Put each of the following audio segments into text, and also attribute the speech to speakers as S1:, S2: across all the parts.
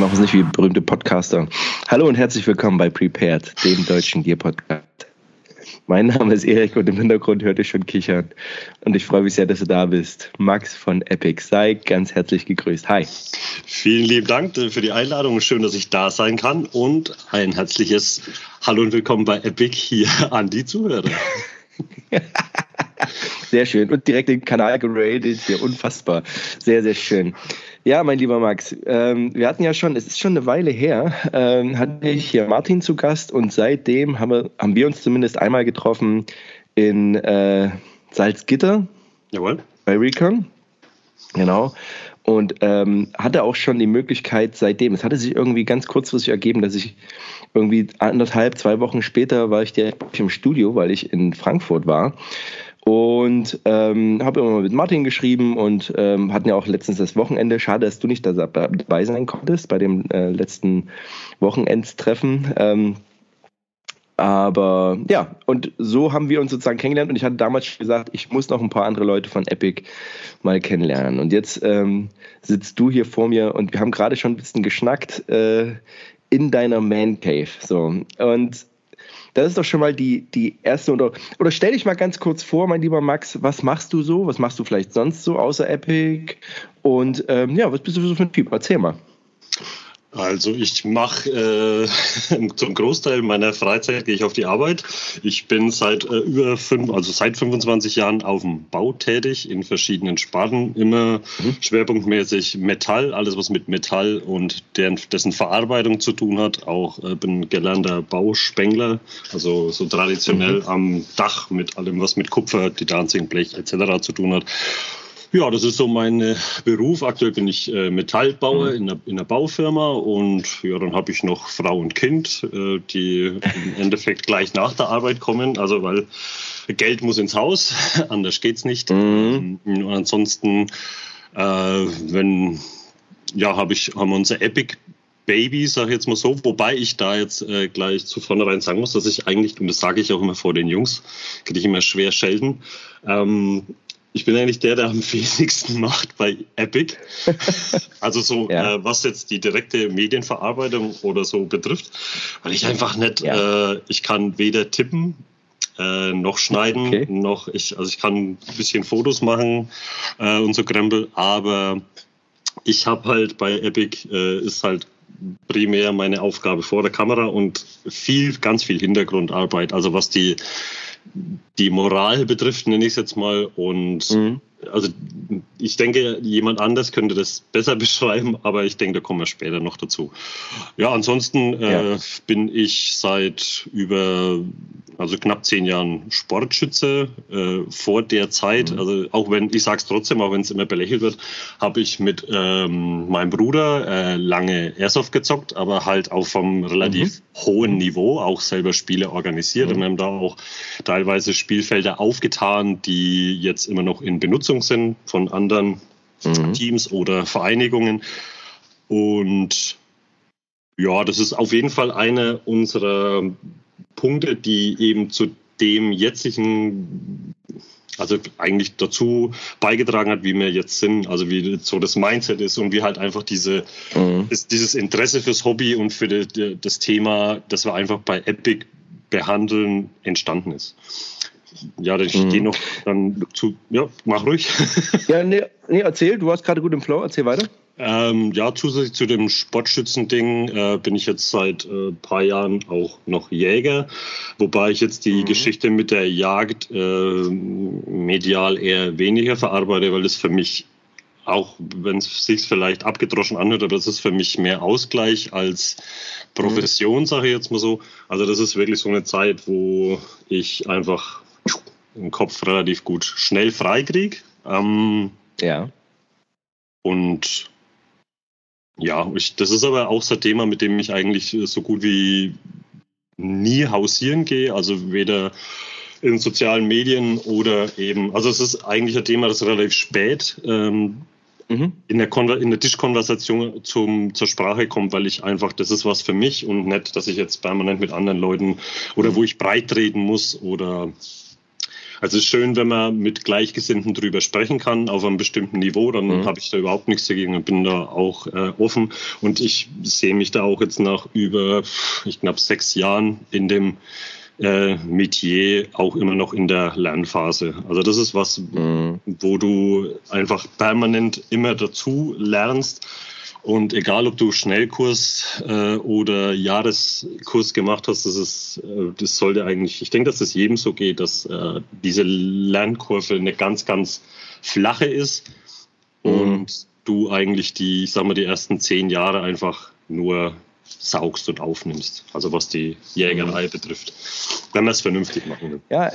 S1: Wir machen es nicht wie berühmte Podcaster. Hallo und herzlich willkommen bei Prepared, dem deutschen Gear Podcast. Mein Name ist Erik und im Hintergrund hört ihr schon kichern. Und ich freue mich sehr, dass du da bist. Max von Epic, sei ganz herzlich gegrüßt. Hi.
S2: Vielen lieben Dank für die Einladung. Schön, dass ich da sein kann. Und ein herzliches Hallo und willkommen bei Epic hier an die Zuhörer.
S1: Sehr schön. Und direkt den Kanal geradet hier. Unfassbar. Sehr, sehr schön. Ja, mein lieber Max, ähm, wir hatten ja schon, es ist schon eine Weile her, ähm, hatte ich hier Martin zu Gast und seitdem haben wir, haben wir uns zumindest einmal getroffen in äh, Salzgitter.
S2: Jawohl.
S1: Bei Recon. Genau. Und ähm, hatte auch schon die Möglichkeit seitdem, es hatte sich irgendwie ganz kurzfristig ergeben, dass ich irgendwie anderthalb, zwei Wochen später war ich direkt im Studio, weil ich in Frankfurt war und ähm, habe immer mit Martin geschrieben und ähm, hatten ja auch letztens das Wochenende. Schade, dass du nicht dabei sein konntest bei dem äh, letzten Wochenendstreffen. Ähm, aber ja, und so haben wir uns sozusagen kennengelernt und ich hatte damals gesagt, ich muss noch ein paar andere Leute von Epic mal kennenlernen. Und jetzt ähm, sitzt du hier vor mir und wir haben gerade schon ein bisschen geschnackt äh, in deiner Man Cave. So. Und das ist doch schon mal die, die erste. Oder, oder stell dich mal ganz kurz vor, mein lieber Max, was machst du so? Was machst du vielleicht sonst so außer Epic? Und ähm, ja, was bist du so für ein Typ? Erzähl mal.
S2: Also ich mache äh, zum Großteil meiner Freizeit gehe ich auf die Arbeit. Ich bin seit äh, über fünf, also seit 25 Jahren auf dem Bau tätig in verschiedenen Sparten, immer mhm. schwerpunktmäßig Metall, alles was mit Metall und deren, dessen Verarbeitung zu tun hat. Auch äh, bin gelernter Bauspengler, also so traditionell mhm. am Dach mit allem was mit Kupfer, Titanzinkblech etc. zu tun hat. Ja, das ist so mein äh, Beruf. Aktuell bin ich äh, Metallbauer mhm. in, einer, in einer Baufirma und ja, dann habe ich noch Frau und Kind, äh, die im Endeffekt gleich nach der Arbeit kommen. Also weil Geld muss ins Haus, anders geht's nicht. Mhm. Ähm, und ansonsten, wenn ja, habe ich haben wir unser Epic Baby, sag ich jetzt mal so, wobei ich da jetzt äh, gleich zu vornherein sagen muss, dass ich eigentlich, und das sage ich auch immer vor den Jungs, kriege ich immer schwer schelten, ähm, ich bin eigentlich der, der am wenigsten macht bei Epic. Also so, ja. äh, was jetzt die direkte Medienverarbeitung oder so betrifft, weil ich einfach nicht, ja. äh, ich kann weder tippen, äh, noch schneiden, okay. noch ich, also ich kann ein bisschen Fotos machen äh, und so Krempel, aber ich habe halt bei Epic äh, ist halt primär meine Aufgabe vor der Kamera und viel, ganz viel Hintergrundarbeit. Also was die die Moral betrifft, nenne ich es jetzt mal. Und mhm. also ich denke, jemand anders könnte das besser beschreiben, aber ich denke, da kommen wir später noch dazu. Ja, ansonsten äh, ja. bin ich seit über also knapp zehn Jahren Sportschütze. Äh, vor der Zeit, mhm. also auch wenn, ich sage es trotzdem, auch wenn es immer belächelt wird, habe ich mit ähm, meinem Bruder äh, lange Airsoft gezockt, aber halt auch vom relativ mhm. hohen Niveau, auch selber Spiele organisiert. Mhm. Und wir haben da auch teilweise Spielfelder aufgetan, die jetzt immer noch in Benutzung sind von anderen mhm. Teams oder Vereinigungen. Und ja, das ist auf jeden Fall eine unserer Punkte, die eben zu dem jetzigen, also eigentlich dazu beigetragen hat, wie wir jetzt sind, also wie so das Mindset ist und wie halt einfach diese, mhm. ist, dieses Interesse fürs Hobby und für die, die, das Thema, das wir einfach bei Epic behandeln, entstanden ist. Ja, ich mhm. gehe noch dann zu, ja, mach ruhig.
S1: ja, nee, nee, erzähl, du warst gerade gut im Flow, erzähl weiter.
S2: Ähm, ja, zusätzlich zu dem Sportschützending äh, bin ich jetzt seit äh, paar Jahren auch noch Jäger, wobei ich jetzt die mhm. Geschichte mit der Jagd äh, medial eher weniger verarbeite, weil das für mich auch wenn es sich vielleicht abgedroschen anhört, aber das ist für mich mehr Ausgleich als Profession, mhm. sage ich jetzt mal so. Also das ist wirklich so eine Zeit, wo ich einfach den Kopf relativ gut schnell freikriege. Ähm,
S1: ja.
S2: Und ja, ich, das ist aber auch so ein Thema, mit dem ich eigentlich so gut wie nie hausieren gehe. Also weder in sozialen Medien oder eben, also es ist eigentlich ein Thema, das relativ spät ähm, mhm. in, der in der Tischkonversation zum, zur Sprache kommt, weil ich einfach, das ist was für mich und nicht, dass ich jetzt permanent mit anderen Leuten oder mhm. wo ich breit treten muss oder Also es ist schön, wenn man mit Gleichgesinnten drüber sprechen kann, auf einem bestimmten Niveau, dann mhm. habe ich da überhaupt nichts dagegen und bin da auch äh, offen. Und ich sehe mich da auch jetzt nach über, ich glaube, sechs Jahren in dem äh, Metier auch immer noch in der Lernphase. Also das ist was, mhm. wo du einfach permanent immer dazu lernst und egal, ob du Schnellkurs äh, oder Jahreskurs gemacht hast, das ist, äh, das sollte eigentlich, ich denke, dass das jedem so geht, dass äh, diese Lernkurve eine ganz, ganz flache ist mhm. und du eigentlich die, ich sag mal, die ersten zehn Jahre einfach nur saugst und aufnimmst. Also was die Jägerei mhm. betrifft, wenn man es vernünftig machen will.
S1: Ja,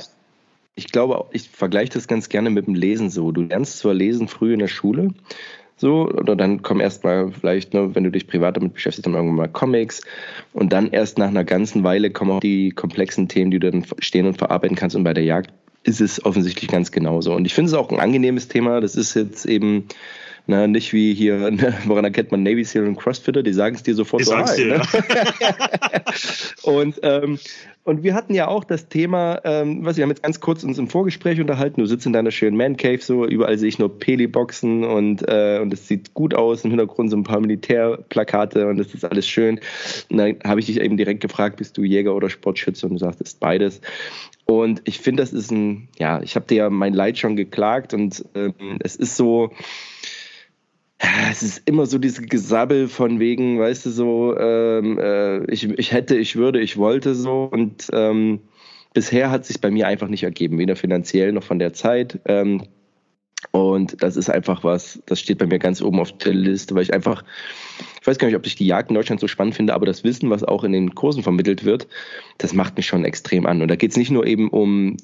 S1: ich glaube, ich vergleiche das ganz gerne mit dem Lesen so. Du lernst zwar lesen früh in der Schule, so, oder dann kommen erstmal vielleicht, ne, wenn du dich privat damit beschäftigst, dann irgendwann mal Comics. Und dann erst nach einer ganzen Weile kommen auch die komplexen Themen, die du dann stehen und verarbeiten kannst. Und bei der Jagd ist es offensichtlich ganz genauso. Und ich finde es auch ein angenehmes Thema. Das ist jetzt eben na, nicht wie hier, ne, woran erkennt man Navy SEAL und Crossfitter, die sagen es dir sofort
S2: die so rein. Dir, ne?
S1: und, ähm, und wir hatten ja auch das Thema, ähm, was wir haben jetzt ganz kurz uns im Vorgespräch unterhalten, du sitzt in deiner schönen Man Cave, so überall sehe ich nur Peli-Boxen und, äh, und es sieht gut aus, im Hintergrund so ein paar Militärplakate und das ist alles schön. Und dann habe ich dich eben direkt gefragt, bist du Jäger oder Sportschütze? Und du sagst, ist beides. Und ich finde, das ist ein, ja, ich habe dir ja mein Leid schon geklagt und ähm, es ist so, es ist immer so dieses Gesabbel von wegen, weißt du, so, ähm, äh, ich, ich hätte, ich würde, ich wollte so. Und ähm, bisher hat sich bei mir einfach nicht ergeben, weder finanziell noch von der Zeit. Ähm, und das ist einfach was, das steht bei mir ganz oben auf der Liste, weil ich einfach, ich weiß gar nicht, ob ich die Jagd in Deutschland so spannend finde, aber das Wissen, was auch in den Kursen vermittelt wird, das macht mich schon extrem an. Und da geht es nicht nur eben um,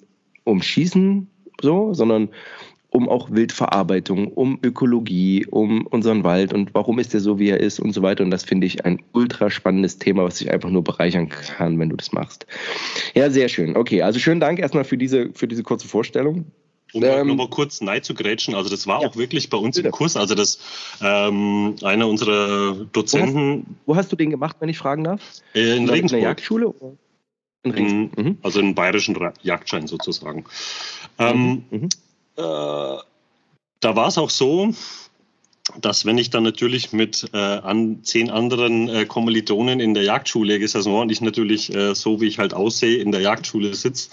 S1: um Schießen, so, sondern um auch Wildverarbeitung, um Ökologie, um unseren Wald und warum ist der so, wie er ist und so weiter. Und das finde ich ein ultra spannendes Thema, was sich einfach nur bereichern kann, wenn du das machst. Ja, sehr schön. Okay, also schönen Dank erstmal für diese, für diese kurze Vorstellung.
S2: Um ähm, nochmal kurz nein zu grätschen, also das war ja, auch wirklich bei uns bitte. im Kurs, also das ähm, einer unserer Dozenten.
S1: Wo hast, wo hast, du den gemacht, wenn ich fragen darf?
S2: Äh, in Regensburg. In der
S1: Jagdschule?
S2: In Regensburg. Mhm. Also einen bayerischen Jagdschein sozusagen. Ähm, mhm. Äh, da war es auch so, dass wenn ich dann natürlich mit äh, an zehn anderen äh, Kommilitonen in der Jagdschule gesessen war und ich natürlich äh, so wie ich halt aussehe in der Jagdschule sitze,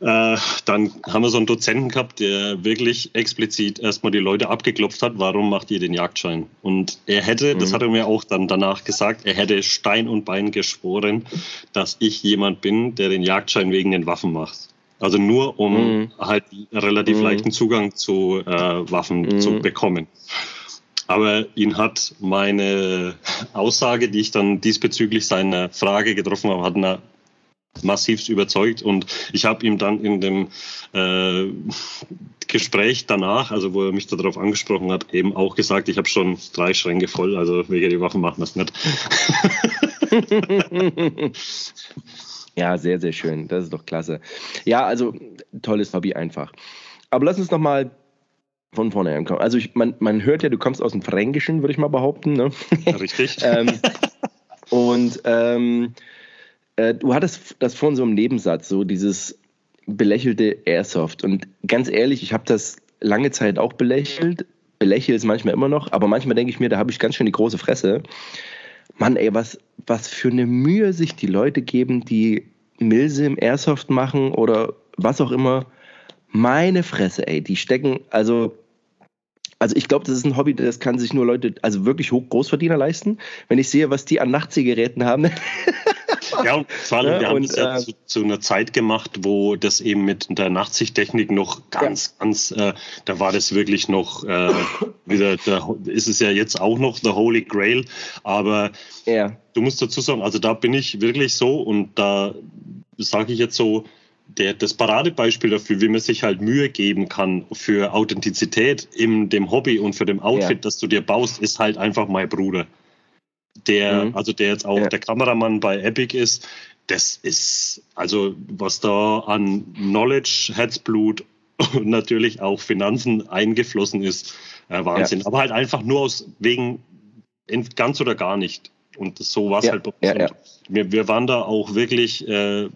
S2: äh, dann haben wir so einen Dozenten gehabt, der wirklich explizit erstmal die Leute abgeklopft hat, warum macht ihr den Jagdschein? Und er hätte, mhm. das hat er mir auch dann danach gesagt, er hätte Stein und Bein geschworen, dass ich jemand bin, der den Jagdschein wegen den Waffen macht. Also nur um mhm. halt relativ mhm. leichten Zugang zu äh, Waffen mhm. zu bekommen. Aber ihn hat meine Aussage, die ich dann diesbezüglich seiner Frage getroffen habe, hat er massivst überzeugt. Und ich habe ihm dann in dem äh, Gespräch danach, also wo er mich darauf angesprochen hat, eben auch gesagt, ich habe schon drei Schränke voll, also wegen die Waffen machen es nicht.
S1: Ja, sehr, sehr schön. Das ist doch klasse. Ja, also tolles Hobby einfach. Aber lass uns noch mal von vorne ankommen. Also ich, man, man hört ja, du kommst aus dem Fränkischen, würde ich mal behaupten. Ne?
S2: Richtig.
S1: ähm, und ähm, äh, du hattest das vorhin so im Nebensatz, so dieses belächelte Airsoft. Und ganz ehrlich, ich habe das lange Zeit auch belächelt. Belächle es manchmal immer noch, aber manchmal denke ich mir, da habe ich ganz schön die große Fresse. Mann, ey, was, was für eine Mühe sich die Leute geben, die Milse im Airsoft machen oder was auch immer. Meine Fresse, ey, die stecken, also, also ich glaube, das ist ein Hobby, das kann sich nur Leute, also wirklich Großverdiener leisten. Wenn ich sehe, was die an Nachtzigaretten haben.
S2: Ja, und vor allem, wir haben es ja äh, zu, zu, einer Zeit gemacht, wo das eben mit der Nachtsichttechnik noch ganz, ja. ganz, äh, da war das wirklich noch äh, wieder, da ist es ja jetzt auch noch der Holy Grail, aber ja. du musst dazu sagen, also da bin ich wirklich so und da sage ich jetzt so, der, das Paradebeispiel dafür, wie man sich halt Mühe geben kann für Authentizität in dem Hobby und für dem Outfit, ja. das du dir baust, ist halt einfach mein Bruder der, mhm. also der jetzt auch ja. der Kameramann bei Epic ist, das ist, also was da an Knowledge, Herzblut und natürlich auch Finanzen eingeflossen ist, äh, Wahnsinn. Ja. Aber halt einfach nur aus wegen ganz oder gar nicht. Und so war es ja. halt bei uns. Wir, wir waren da auch wirklich, äh,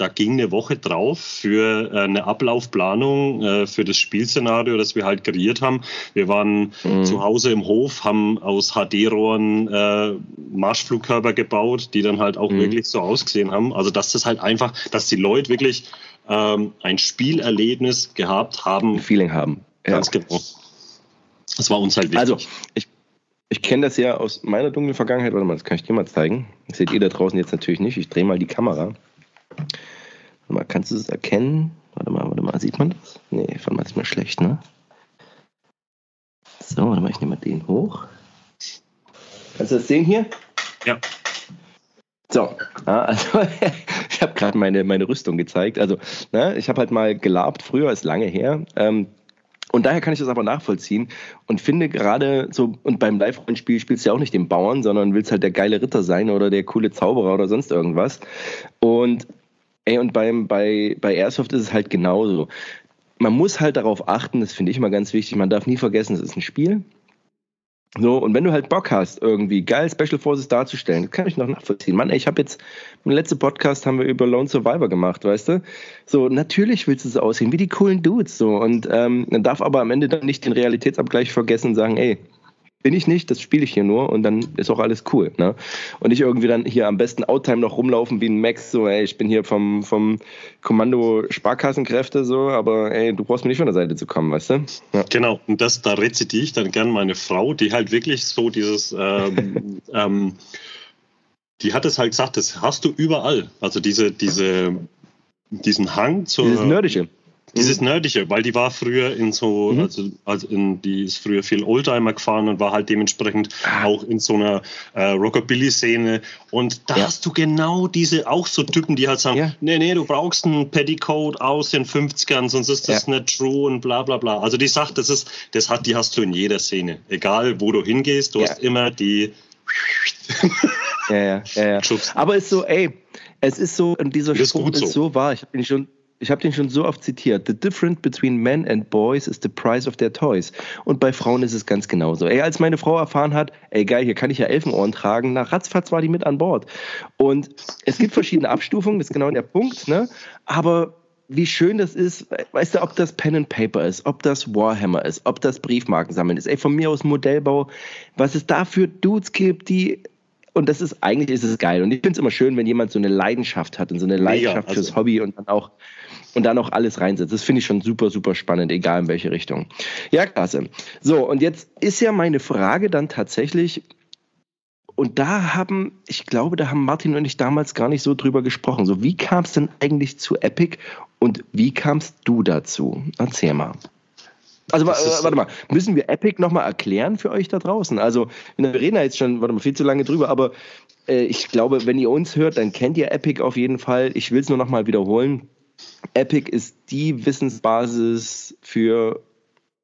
S2: da ging eine Woche drauf für äh, eine Ablaufplanung äh, für das Spielszenario, das wir halt kreiert haben. Wir waren mhm. zu Hause im Hof, haben aus HD-Rohren äh, Marschflugkörper gebaut, die dann halt auch mhm. wirklich so ausgesehen haben. Also dass das halt einfach, dass die Leute wirklich ähm, ein Spielerlebnis gehabt haben. Ein
S1: Feeling haben.
S2: Ja. Ganz genau. Das war uns halt wichtig.
S1: Also, ich, ich kenne das ja aus meiner dunklen Vergangenheit. Warte mal, das kann ich dir mal zeigen. Das seht ihr da draußen jetzt natürlich nicht. Ich drehe mal die Kamera. Warte mal, kannst du es erkennen? Warte mal, warte mal, sieht man das? Nee, warte mal, ist mal schlecht, ne? So, warte mal, ich nehme mal den hoch. Kannst du das sehen hier?
S2: Ja.
S1: So, also ich habe gerade meine, meine Rüstung gezeigt. Also, ne, ich habe halt mal gelabt, früher ist lange her. Ähm, und daher kann ich das aber nachvollziehen und finde gerade so, und beim Live-Rollenspiel spielst du ja auch nicht den Bauern, sondern willst halt der geile Ritter sein oder der coole Zauberer oder sonst irgendwas. Und ey, und beim, bei, bei Airsoft ist es halt genauso. Man muss halt darauf achten, das finde ich immer ganz wichtig, man darf nie vergessen, es ist ein Spiel. So, und wenn du halt Bock hast, irgendwie geil Special Forces darzustellen, das kann ich noch nachvollziehen. Mann, ey, ich habe jetzt, im letzten Podcast haben wir über Lone Survivor gemacht, weißt du? So, natürlich willst du es aussehen, wie die coolen Dudes, so. Und ähm, man darf aber am Ende dann nicht den Realitätsabgleich vergessen und sagen, ey, bin ich nicht, das spiele ich hier nur und dann ist auch alles cool. Ne? Und nicht irgendwie dann hier am besten Outtime noch rumlaufen wie ein Max, so, ey, ich bin hier vom, vom Kommando Sparkassenkräfte, so, aber ey, du brauchst mir nicht von der Seite zu kommen, weißt du?
S2: Ja. Genau, und das, da rezitiere ich dann gern meine Frau, die halt wirklich so dieses, ähm, ähm, die hat es halt gesagt, das hast du überall. Also diese, diese, diesen Hang zur.
S1: Dieses Nerdische.
S2: Dieses mhm. Nerdische, weil die war früher in so, mhm. also, also in, die ist früher viel Oldtimer gefahren und war halt dementsprechend ah. auch in so einer äh, Rockabilly-Szene. Und da ja. hast du genau diese, auch so Typen, die halt sagen, ja. nee, nee, du brauchst einen Petticoat aus den 50ern, sonst ist das ja. nicht true und bla bla bla. Also die sagt, das ist, das hat, die hast du in jeder Szene. Egal wo du hingehst, du hast immer die
S1: ja, ja, ja, ja. Aber es ist so, ey, es ist so, und dieser Spruch ist, ist so wahr. Ich habe ihn schon ich habe den schon so oft zitiert. The difference between men and boys is the price of their toys. Und bei Frauen ist es ganz genauso. Ey, als meine Frau erfahren hat, ey geil, hier kann ich ja Elfenohren tragen, nach ratzfatz war die mit an Bord. Und es gibt verschiedene Abstufungen, das ist genau der Punkt, ne? Aber wie schön das ist, weißt du, ob das Pen and Paper ist, ob das Warhammer ist, ob das Briefmarkensammeln ist, ey, von mir aus Modellbau, was es da für Dudes gibt, die und das ist eigentlich ist es geil. Und ich finde es immer schön, wenn jemand so eine Leidenschaft hat und so eine Leidenschaft Mega, also fürs Hobby und dann auch und dann auch alles reinsetzt. Das finde ich schon super, super spannend, egal in welche Richtung. Ja, klasse. So, und jetzt ist ja meine Frage dann tatsächlich, und da haben, ich glaube, da haben Martin und ich damals gar nicht so drüber gesprochen. So, wie kam es denn eigentlich zu Epic und wie kamst du dazu? Erzähl mal. Also äh, warte mal, müssen wir Epic nochmal erklären für euch da draußen? Also wir reden da jetzt schon, warte mal, viel zu lange drüber, aber äh, ich glaube, wenn ihr uns hört, dann kennt ihr Epic auf jeden Fall. Ich will es nur nochmal wiederholen. Epic ist die Wissensbasis für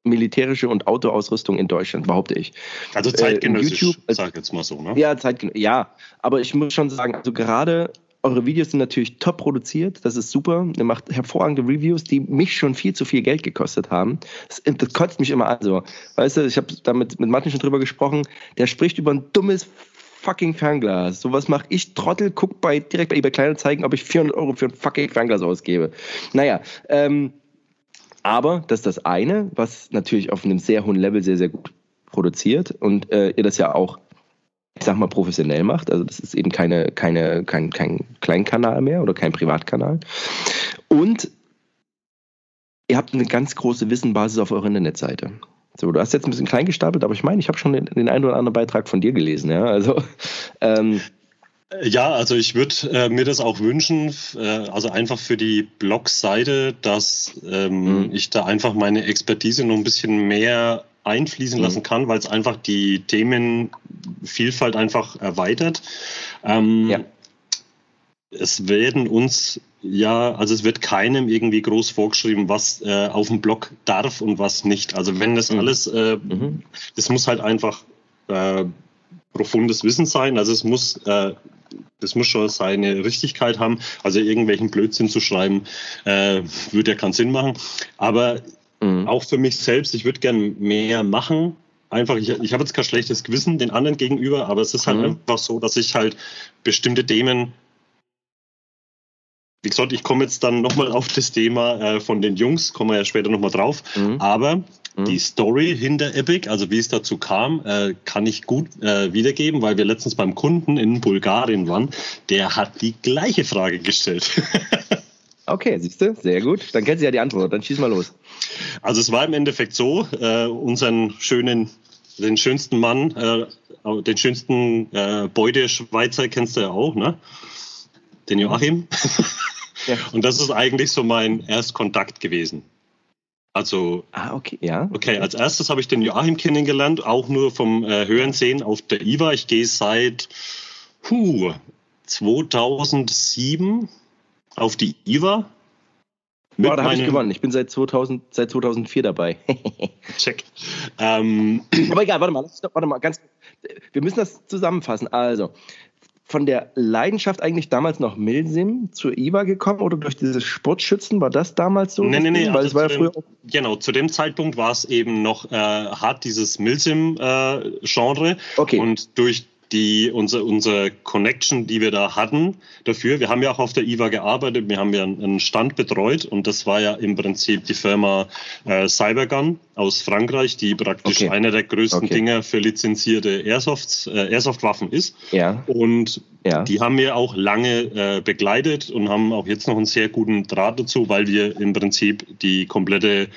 S1: militärische und Autoausrüstung in Deutschland, behaupte ich.
S2: Also zeitgenössisch, äh, YouTube, sag jetzt mal so, ne?
S1: Ja, zeitgenössisch. Ja, aber ich muss schon sagen, also gerade eure Videos sind natürlich top produziert, das ist super. Ihr macht hervorragende Reviews, die mich schon viel zu viel Geld gekostet haben. Das, das kotzt mich immer an. So. Weißt du, ich habe da mit, mit Martin schon drüber gesprochen, der spricht über ein dummes fucking Fernglas. Sowas mache ich, Trottel, guck bei, direkt bei eBay Kleinanzeigen, ob ich 400 Euro für ein fucking Fernglas ausgebe. Naja, ähm, aber das ist das eine, was natürlich auf einem sehr hohen Level sehr, sehr gut produziert und äh, ihr das ja auch, ich sag mal, professionell macht. Also das ist eben keine, keine, kein, kein Kleinkanal mehr oder kein Privatkanal. Und ihr habt eine ganz große Wissenbasis auf eurer Internetseite. So, du hast jetzt ein bisschen klein gestapelt, aber ich meine, ich habe schon den, den einen oder anderen Beitrag von dir gelesen, ja. Also ähm,
S2: ja, also ich würde äh, mir das auch wünschen, äh, also einfach für die Blogseite, dass ähm, mhm. ich da einfach meine Expertise noch ein bisschen mehr einfließen mhm. lassen kann, weil es einfach die Themenvielfalt einfach erweitert. Ähm, ja. Es werden uns ja, also es wird keinem irgendwie groß vorgeschrieben, was äh, auf dem Blog darf und was nicht. Also wenn das mhm. alles, äh, mhm. das muss halt einfach äh, profundes Wissen sein. Also es muss, äh, das muss schon seine Richtigkeit haben. Also irgendwelchen Blödsinn zu schreiben, äh, würde ja keinen Sinn machen. Aber mhm. auch für mich selbst, ich würde gern mehr machen. Einfach, ich, ich habe jetzt kein schlechtes Gewissen den anderen gegenüber, aber es ist halt mhm. einfach so, dass ich halt bestimmte Themen wie gesagt, ich komme jetzt dann nochmal auf das Thema äh, von den Jungs, kommen wir ja später nochmal drauf. Mhm. Aber mhm. die Story hinter Epic, also wie es dazu kam, äh, kann ich gut äh, wiedergeben, weil wir letztens beim Kunden in Bulgarien waren. Der hat die gleiche Frage gestellt.
S1: Okay, siehst du, sehr gut. Dann kennt sie ja die Antwort. Dann schieß mal los.
S2: Also es war im Endeffekt so, äh, unseren schönen, den schönsten Mann, äh, den schönsten äh, Beute-Schweizer kennst du ja auch, ne? Den Joachim. Ja. Und das ist eigentlich so mein Erstkontakt gewesen. Also,
S1: ah, okay, ja.
S2: Okay, als erstes habe ich den Joachim kennengelernt, auch nur vom äh, Hören auf der IWA. Ich gehe seit puh, 2007 auf die IWA.
S1: Boah, da habe ich gewonnen. Ich bin seit, 2000, seit 2004 dabei.
S2: Check.
S1: Ähm. Aber egal, warte mal, warte mal, ganz. Wir müssen das zusammenfassen. Also, von der Leidenschaft eigentlich damals noch Milsim zur IWA gekommen oder durch dieses Sportschützen? War das damals so?
S2: Nee, nee, nee. Weil also es war ja früher dem, genau, zu dem Zeitpunkt war es eben noch äh, hart dieses Milsim-Genre. Äh,
S1: okay.
S2: Und durch die unsere, unsere Connection, die wir da hatten dafür. Wir haben ja auch auf der IWA gearbeitet, wir haben ja einen Stand betreut und das war ja im Prinzip die Firma äh, Cybergun aus Frankreich, die praktisch okay. einer der größten okay. Dinger für lizenzierte Airsoft, äh, Airsoft-Waffen ist.
S1: Ja.
S2: Und ja. die haben wir auch lange äh, begleitet und haben auch jetzt noch einen sehr guten Draht dazu, weil wir im Prinzip die komplette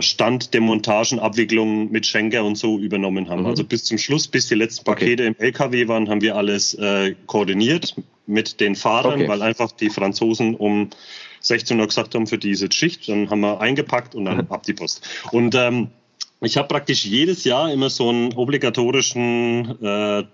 S2: Stand der Montagen, Abwicklung mit Schenker und so übernommen haben. Mhm. Also bis zum Schluss, bis die letzten Pakete okay. im LKW waren, haben wir alles äh, koordiniert mit den Fahrern, okay. weil einfach die Franzosen um 16 Uhr gesagt haben für diese Schicht. Dann haben wir eingepackt und dann mhm. ab die Post. Und ähm, ich habe praktisch jedes Jahr immer so einen obligatorischen äh,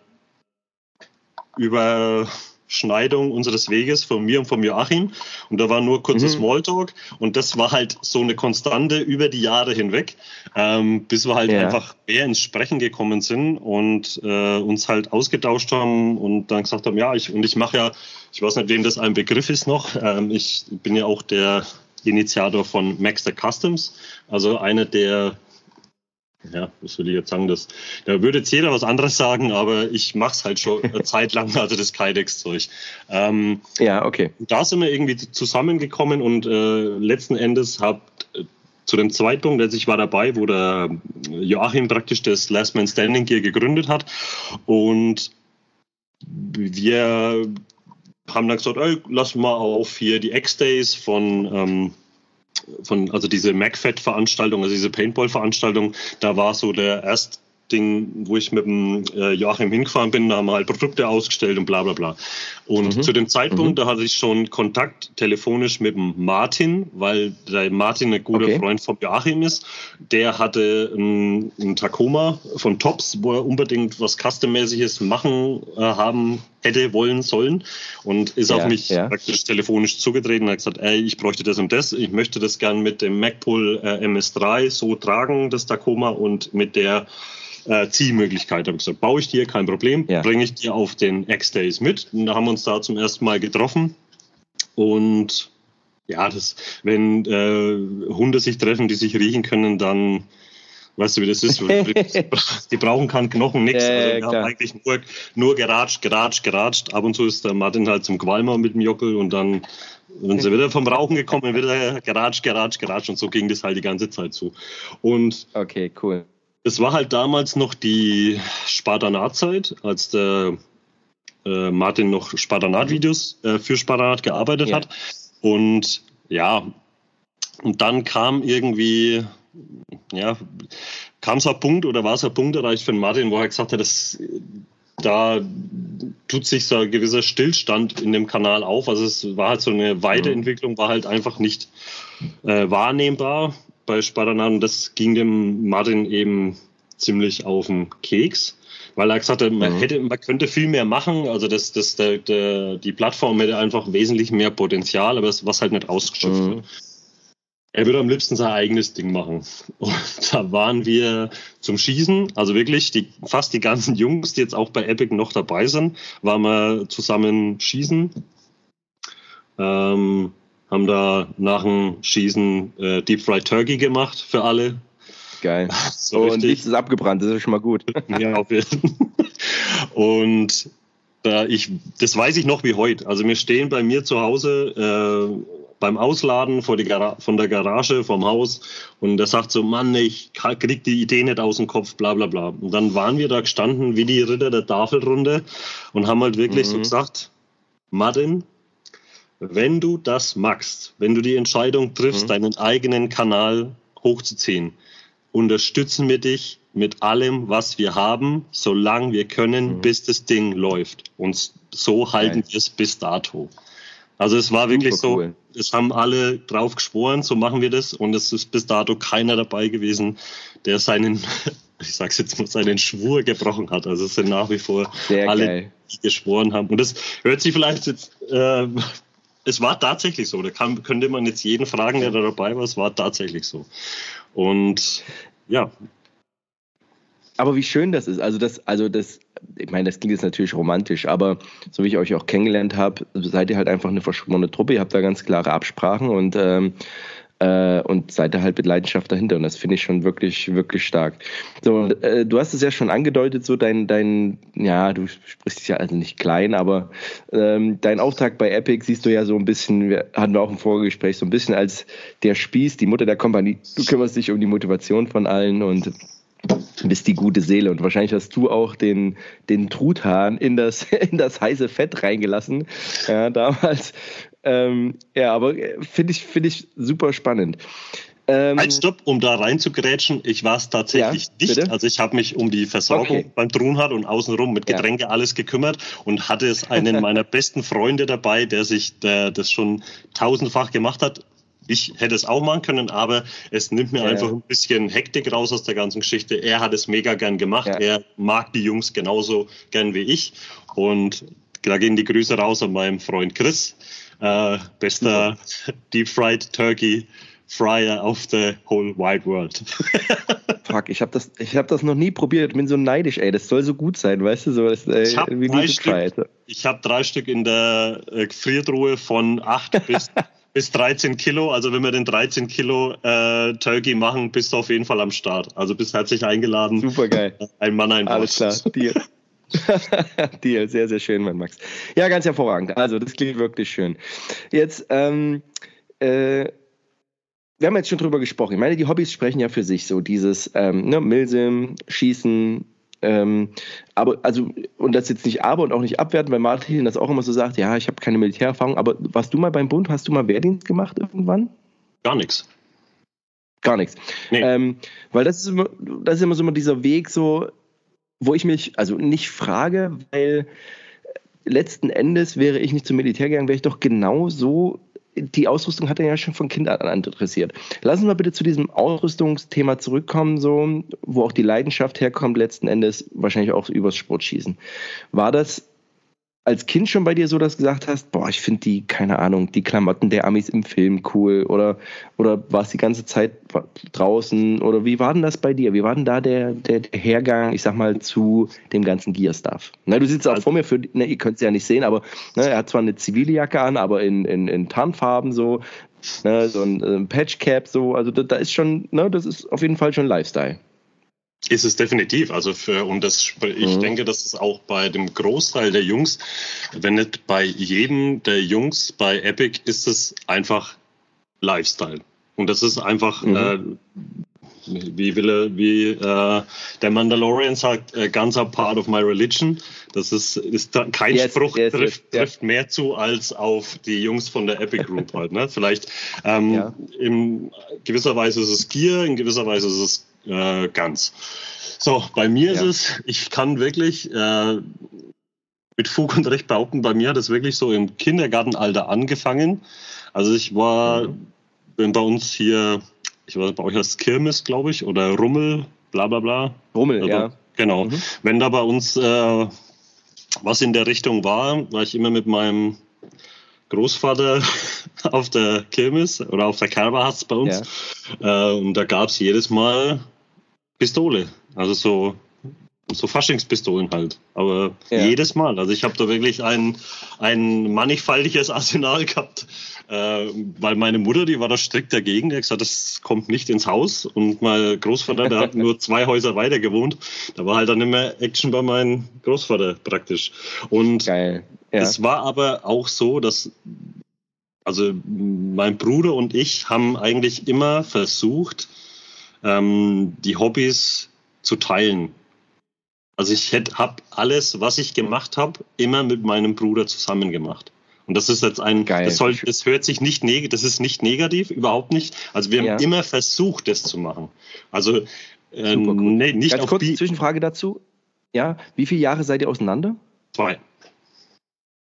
S2: über Schneidung unseres Weges von mir und von Joachim. Und da war nur kurzer mhm. Smalltalk. Und das war halt so eine Konstante über die Jahre hinweg, ähm, bis wir halt ja. einfach mehr ins Sprechen gekommen sind und äh, uns halt ausgetauscht haben und dann gesagt haben, ja, ich, und ich mache ja, ich weiß nicht, wem das ein Begriff ist noch. Ähm, ich bin ja auch der Initiator von Max the Customs, also einer der ja, was will ich jetzt sagen? Das, da würde jetzt jeder was anderes sagen, aber ich mache es halt schon eine Zeit lang, also das Kydex-Zeug.
S1: Ähm, ja, okay.
S2: Da sind wir irgendwie zusammengekommen und äh, letzten Endes habe äh, zu dem Zeitpunkt, als ich war dabei, wo der Joachim praktisch das Last Man Standing Gear gegründet hat und wir haben dann gesagt, ey, lass mal auf hier die X-Days von ähm, von, also diese MacFed-Veranstaltung, also diese Paintball-Veranstaltung, da war so der erst Ding, wo ich mit dem äh, Joachim hingefahren bin, da haben wir halt Produkte ausgestellt und bla bla bla. Und mhm. zu dem Zeitpunkt, mhm. da hatte ich schon Kontakt telefonisch mit dem Martin, weil der Martin ein guter okay. Freund von Joachim ist. Der hatte einen, einen Tacoma von Tops, wo er unbedingt was Custom-mäßiges machen äh, haben hätte wollen sollen und ist ja, auf mich ja. praktisch telefonisch zugetreten und hat gesagt, ey, ich bräuchte das und das, ich möchte das gern mit dem MacPool äh, MS3 so tragen, das Tacoma und mit der äh, Ziehmöglichkeit. Habe gesagt, baue ich dir, kein Problem, ja. bringe ich dir auf den X-Days mit. Und da haben wir uns da zum ersten Mal getroffen. Und ja, das, wenn äh, Hunde sich treffen, die sich riechen können, dann weißt du, wie das ist. die brauchen keinen Knochen, nichts.
S1: Ja,
S2: also,
S1: wir haben
S2: eigentlich nur, nur geratscht, geratscht, geratscht. Ab und zu ist der Martin halt zum Qualmer mit dem Jockel und dann, wenn sie wieder vom Rauchen gekommen, wieder geratscht, geratscht, geratscht. Und so ging das halt die ganze Zeit zu. Und
S1: okay, cool.
S2: Es war halt damals noch die Spartanatzeit, als der äh, Martin noch Spartanat-Videos äh, für Spartanat gearbeitet ja. hat. Und ja, und dann kam irgendwie, ja, kam so ein Punkt oder war so ein Punkt erreicht für Martin, wo er gesagt hat, dass da tut sich so ein gewisser Stillstand in dem Kanal auf. Also es war halt so eine Weiterentwicklung, war halt einfach nicht äh, wahrnehmbar bei Spartanan. Und das ging dem Martin eben ziemlich auf den Keks, weil er gesagt hat, man, mhm. hätte, man könnte viel mehr machen. Also das, das, der, der, die Plattform hätte einfach wesentlich mehr Potenzial, aber es, was halt nicht ausgeschöpft mhm. wird. Er würde am liebsten sein eigenes Ding machen. Und da waren wir zum Schießen, also wirklich die, fast die ganzen Jungs, die jetzt auch bei Epic noch dabei sind, waren wir zusammen schießen. Ähm, haben da nach dem Schießen äh, Deep Fried Turkey gemacht für alle.
S1: Geil. So und nichts ist abgebrannt, das ist schon mal gut.
S2: ja, auf jeden Fall. Und Da ich, das weiß ich noch wie heute. Also wir stehen bei mir zu Hause äh, beim Ausladen vor die von der Garage vom Haus und der sagt so, Mann, ich krieg die Idee nicht aus dem Kopf, bla bla bla. Und dann waren wir da gestanden wie die Ritter der Tafelrunde und haben halt wirklich mhm. so gesagt, Martin, wenn du das magst, wenn du die Entscheidung triffst, mhm. deinen eigenen Kanal hochzuziehen, unterstützen wir dich mit allem, was wir haben, solange wir können, mhm. bis das Ding läuft. Und so halten wir es bis dato. Also es war wirklich so, cool. es haben alle drauf geschworen, so machen wir das. Und es ist bis dato keiner dabei gewesen, der seinen, ich sag's jetzt mal, seinen Schwur gebrochen hat. Also es sind nach wie vor Sehr alle, geil. die geschworen haben. Und das hört sich vielleicht jetzt, äh, es war tatsächlich so. Da kann, könnte man jetzt jeden fragen, der da dabei war. Es war tatsächlich so. Und ja,
S1: aber wie schön das ist. Also das, also das, ich meine, das klingt jetzt natürlich romantisch, aber so wie ich euch auch kennengelernt habe, seid ihr halt einfach eine verschworene Truppe. Ihr habt da ganz klare Absprachen und ähm, äh, und seid da halt mit Leidenschaft dahinter. Und das finde ich schon wirklich, wirklich stark. So, äh, du hast es ja schon angedeutet, so dein, dein, ja, du sprichst ja also nicht klein, aber ähm, dein Auftrag bei Epic siehst du ja so ein bisschen, hatten wir auch im Vorgespräch, so ein bisschen als der Spieß, die Mutter der Kompanie. Du kümmerst dich um die Motivation von allen und bist die gute Seele. Und wahrscheinlich hast du auch den, den Truthahn in das, in das heiße Fett reingelassen. Ja, damals. Ähm, ja, aber äh, finde ich, finde ich super spannend.
S2: Ähm, ein Stopp, um da reinzugrätschen. Ich war es tatsächlich ja, nicht. Bitte? Also ich habe mich um die Versorgung okay. beim Truhenhardt und außenrum mit Getränke ja. alles gekümmert und hatte es einen meiner besten Freunde dabei, der sich der das schon tausendfach gemacht hat. Ich hätte es auch machen können, aber es nimmt mir ja. einfach ein bisschen Hektik raus aus der ganzen Geschichte. Er hat es mega gern gemacht. Er mag die Jungs genauso gern wie ich. Und da gehen die Grüße raus an meinen Freund Chris. Äh, bester Deep Fried Turkey Fryer of the whole wide world.
S1: Fuck, ich habe das, hab das noch nie probiert. Bin so neidisch, ey. Das soll so gut sein, weißt du? So, das, ey,
S2: ich habe drei, Stück, hab drei Stück in der äh, Gefriertruhe von acht bis bis 13 Kilo. Also wenn wir den 13 Kilo äh, Turkey machen, bist du auf jeden Fall am Start. Also bist herzlich eingeladen.
S1: Super geil.
S2: Ein Mann, ein
S1: Alles klar, Deal. Deal, sehr, sehr schön, mein Max. Ja, ganz hervorragend. Also das klingt wirklich schön. Jetzt, ähm, äh, wir haben jetzt schon drüber gesprochen. Ich meine, die Hobbys sprechen ja für sich. So dieses ähm, ne, Milsim, Schießen, ähm, aber, also, und das jetzt nicht aber und auch nicht abwerten, weil Martin das auch immer so sagt, ja, ich habe keine Militärerfahrung, aber warst du mal beim Bund, hast du mal Wehrdienst gemacht irgendwann?
S2: Gar nichts.
S1: Gar nichts. Nee. Ähm, weil das ist, immer, das ist immer so immer dieser Weg, so, wo ich mich, also nicht frage, weil letzten Endes wäre ich nicht zum Militär gegangen, wäre ich doch genau so die Ausrüstung hat er ja schon von Kindern an interessiert. Lassen wir bitte zu diesem Ausrüstungsthema zurückkommen, so, wo auch die Leidenschaft herkommt, letzten Endes wahrscheinlich auch übers Sportschießen. War das als Kind schon bei dir so, dass du gesagt hast, boah, ich finde die, keine Ahnung, die Klamotten der Amis im Film cool oder, oder warst die ganze Zeit draußen oder wie war denn das bei dir? Wie war denn da der, der, der Hergang, ich sag mal, zu dem ganzen Gear-Stuff? du sitzt auch vor mir, für, ne, ihr könnt es ja nicht sehen, aber ne, er hat zwar eine zivile Jacke an, aber in, in, in Tarnfarben so, ne, so ein, ein Patchcap so, also da, da ist schon, ne, das ist auf jeden Fall schon Lifestyle.
S2: Ist es definitiv. Also für, und das, ich mhm. denke, das ist auch bei dem Großteil der Jungs, wenn nicht bei jedem der Jungs bei Epic, ist es einfach Lifestyle. Und das ist einfach, mhm. äh, wie, will, wie äh, der Mandalorian sagt, a ganzer part of my religion. Das ist, ist kein yes, Spruch, yes, trifft, yes, trifft mehr zu als auf die Jungs von der Epic Group halt. Ne? Vielleicht ähm, ja. in gewisser Weise ist es Gear, in gewisser Weise ist es äh, ganz. So, bei mir ja. ist es, ich kann wirklich äh, mit Fug und Recht behaupten, bei mir hat es wirklich so im Kindergartenalter angefangen. Also ich war, mhm. bin bei uns hier, ich war bei euch als Kirmes, glaube ich, oder Rummel, bla bla bla.
S1: Rummel, also, ja.
S2: Genau. Mhm. Wenn da bei uns äh, was in der Richtung war, war ich immer mit meinem Großvater auf der Kirmes oder auf der Kerberhatz bei uns. Ja. Äh, und da gab es jedes Mal Pistole. Also so so Faschingspistolen halt. Aber ja. jedes Mal. Also ich habe da wirklich ein, ein mannigfaltiges Arsenal gehabt. Äh, weil meine Mutter, die war da strikt dagegen. Die hat gesagt, das kommt nicht ins Haus. Und mein Großvater, der hat nur zwei Häuser weiter gewohnt. Da war halt dann immer Action bei meinem Großvater praktisch. Und Geil. Ja. es war aber auch so, dass also mein Bruder und ich haben eigentlich immer versucht, ähm, die Hobbys zu teilen. Also ich habe alles, was ich gemacht habe, immer mit meinem Bruder zusammen gemacht. Und das ist jetzt ein, Geil. das, soll, das hört sich nicht negativ, das ist nicht negativ, überhaupt nicht. Also wir ja. haben immer versucht, das zu machen. Also
S1: äh, nee, nicht Ganz auf kurz Zwischenfrage dazu. Ja, wie viele Jahre seid ihr auseinander?
S2: Zwei.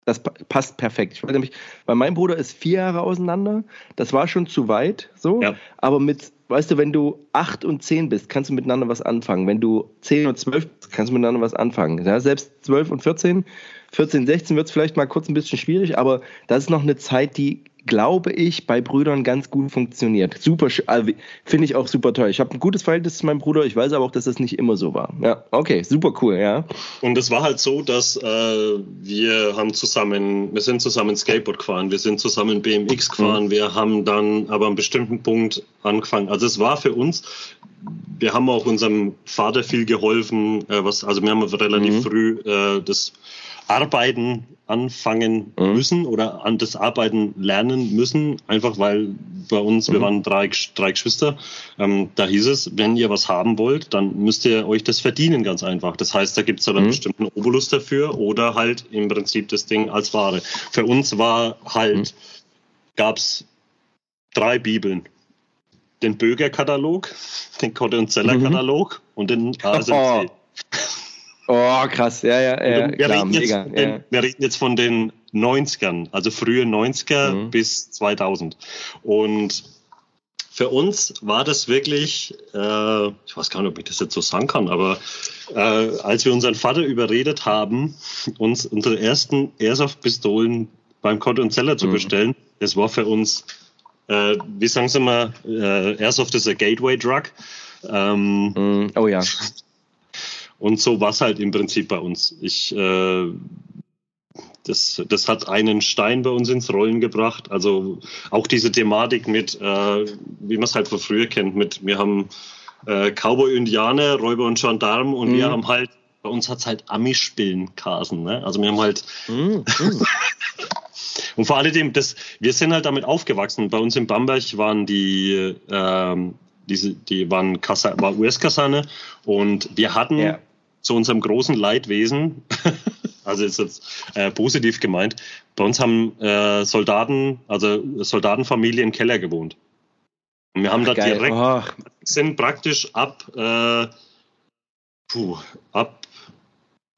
S1: Das passt perfekt. Ich weiß nämlich, bei meinem Bruder ist vier Jahre auseinander. Das war schon zu weit, so. Ja. Aber mit weißt du, wenn du acht und zehn bist, kannst du miteinander was anfangen. Wenn du zehn und zwölf bist, kannst du miteinander was anfangen. Ja, selbst zwölf und vierzehn, vierzehn, sechzehn wird es vielleicht mal kurz ein bisschen schwierig, aber das ist noch eine Zeit, die glaube ich, bei Brüdern ganz gut funktioniert. Super, also, finde ich auch super toll. Ich habe ein gutes Verhältnis zu meinem Bruder, ich weiß aber auch, dass das nicht immer so war. Ja, okay, super cool, ja.
S2: Und es war halt so, dass äh, wir haben zusammen, wir sind zusammen Skateboard gefahren, wir sind zusammen BMX gefahren, mhm. wir haben dann aber an bestimmten Punkt angefangen. Also es war für uns, wir haben auch unserem Vater viel geholfen, äh, was, also wir haben relativ mhm. früh äh, das Arbeiten anfangen mhm. müssen oder an das Arbeiten lernen müssen, einfach weil bei uns, mhm. wir waren drei, drei Geschwister, ähm, da hieß es, wenn ihr was haben wollt, dann müsst ihr euch das verdienen, ganz einfach. Das heißt, da gibt es einen mhm. bestimmten Obolus dafür oder halt im Prinzip das Ding als Ware. Für uns war halt, mhm. gab es drei Bibeln. Den Böger-Katalog, den Kotte- und Zeller-Katalog mhm. und den ASMC. Oh.
S1: Oh, krass, ja, ja, ja.
S2: Wir, klar, reden jetzt, mega, ja. wir reden jetzt von den 90ern, also frühe 90er mhm. bis 2000. Und für uns war das wirklich, äh, ich weiß gar nicht, ob ich das jetzt so sagen kann, aber äh, als wir unseren Vater überredet haben, uns unsere ersten Airsoft-Pistolen beim Kott und Zeller zu mhm. bestellen, das war für uns, äh, wie sagen Sie mal, äh, Airsoft ist a Gateway Drug.
S1: Ähm, mhm. Oh ja.
S2: Und so war es halt im Prinzip bei uns. Ich, äh, das, das hat einen Stein bei uns ins Rollen gebracht. Also auch diese Thematik mit, äh, wie man es halt von früher kennt, mit wir haben äh, Cowboy, Indianer, Räuber und Gendarm und mhm. wir haben halt, bei uns hat es halt Amish-Pillen, Carsten. Ne? Also wir haben halt. Mhm. und vor allem, das, wir sind halt damit aufgewachsen. Bei uns in Bamberg waren die, ähm, diese, die waren war US-Kaserne und wir hatten ja. Zu unserem großen Leidwesen, also ist jetzt äh, positiv gemeint, bei uns haben äh, Soldaten, also Soldatenfamilien im Keller gewohnt. Und wir haben Ach, da geil. direkt, oh. sind praktisch ab, äh, puh, ab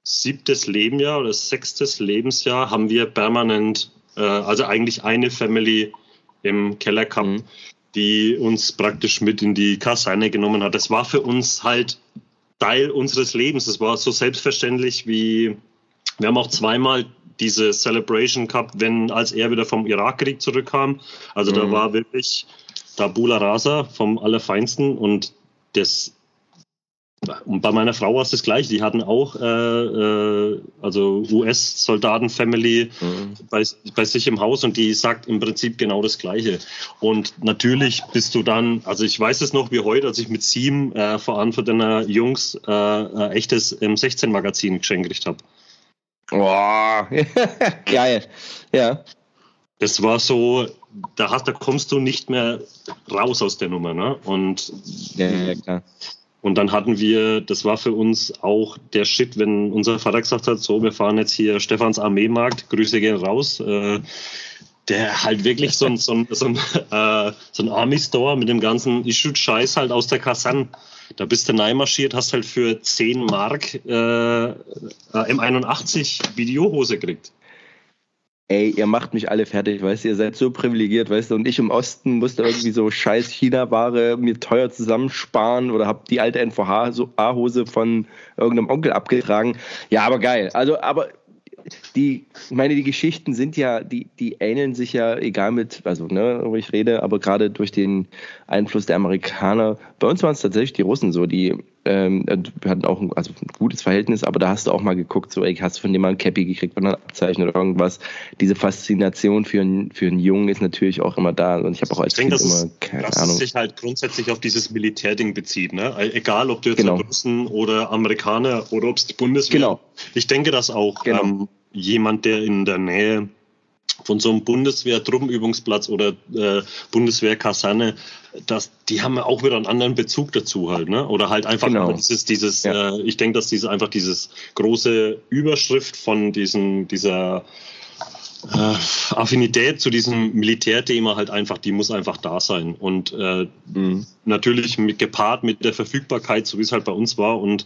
S2: siebtes Lebensjahr oder sechstes Lebensjahr haben wir permanent, äh, also eigentlich eine Family im Keller gehabt. Mhm die uns praktisch mit in die Kaserne genommen hat. Das war für uns halt Teil unseres Lebens. Das war so selbstverständlich wie, wir haben auch zweimal diese Celebration gehabt, wenn, als er wieder vom Irakkrieg zurückkam. Also mhm. da war wirklich Tabula Rasa vom Allerfeinsten und das und bei meiner Frau war es das gleiche. Die hatten auch äh, äh, also US-Soldaten-Family mhm. bei, bei sich im Haus und die sagt im Prinzip genau das Gleiche. Und natürlich bist du dann, also ich weiß es noch wie heute, als ich mit sieben äh, deine Jungs äh, äh echtes M16-Magazin geschenkt gekriegt habe.
S1: Boah, geil. Ja.
S2: Das war so, da, hast, da kommst du nicht mehr raus aus der Nummer. Ne? Und ja, ja, klar. Und dann hatten wir, das war für uns auch der Shit, wenn unser Vater gesagt hat, so, wir fahren jetzt hier Stefans Armeemarkt, Grüße gehen raus. Äh, der halt wirklich so ein, so ein, so ein, äh, so ein Army-Store mit dem ganzen Issue-Scheiß halt aus der Kassan. Da bist du neimarschiert, hast halt für 10 Mark äh, M81 Videohose gekriegt
S1: ey, ihr macht mich alle fertig, weißt du, ihr seid so privilegiert, weißt du, und ich im Osten musste irgendwie so scheiß China-Ware mir teuer zusammensparen oder hab die alte NVH-Hose von irgendeinem Onkel abgetragen. Ja, aber geil. Also, aber die, ich meine, die Geschichten sind ja, die, die ähneln sich ja, egal mit, also, ne, wo ich rede, aber gerade durch den Einfluss der Amerikaner. Bei uns waren es tatsächlich die Russen so, die ähm, wir hatten auch ein, also ein gutes Verhältnis, aber da hast du auch mal geguckt, so, ey, hast du von jemandem ein Cappy gekriegt oder ein Abzeichen oder irgendwas. Diese Faszination für, einen für einen Jungen ist natürlich auch immer da. Und ich habe auch als
S2: ich Kind denke, immer, ist, keine dass Ahnung. sich halt grundsätzlich auf dieses Militärding bezieht, ne? Egal, ob du jetzt genau. Russen oder Amerikaner oder ob es die Bundeswehr. Genau. Ich denke, dass auch genau. ähm, jemand, der in der Nähe von so einem Bundeswehr-Truppenübungsplatz oder äh, Bundeswehr-Kaserne, das, die haben auch wieder einen anderen Bezug dazu halt, ne? Oder halt einfach genau. dieses, dieses, ja. äh, ich denke, dass diese einfach dieses große Überschrift von diesem, dieser äh, Affinität zu diesem Militärthema halt einfach, die muss einfach da sein. Und äh, mhm. natürlich mit, gepaart mit der Verfügbarkeit, so wie es halt bei uns war. Und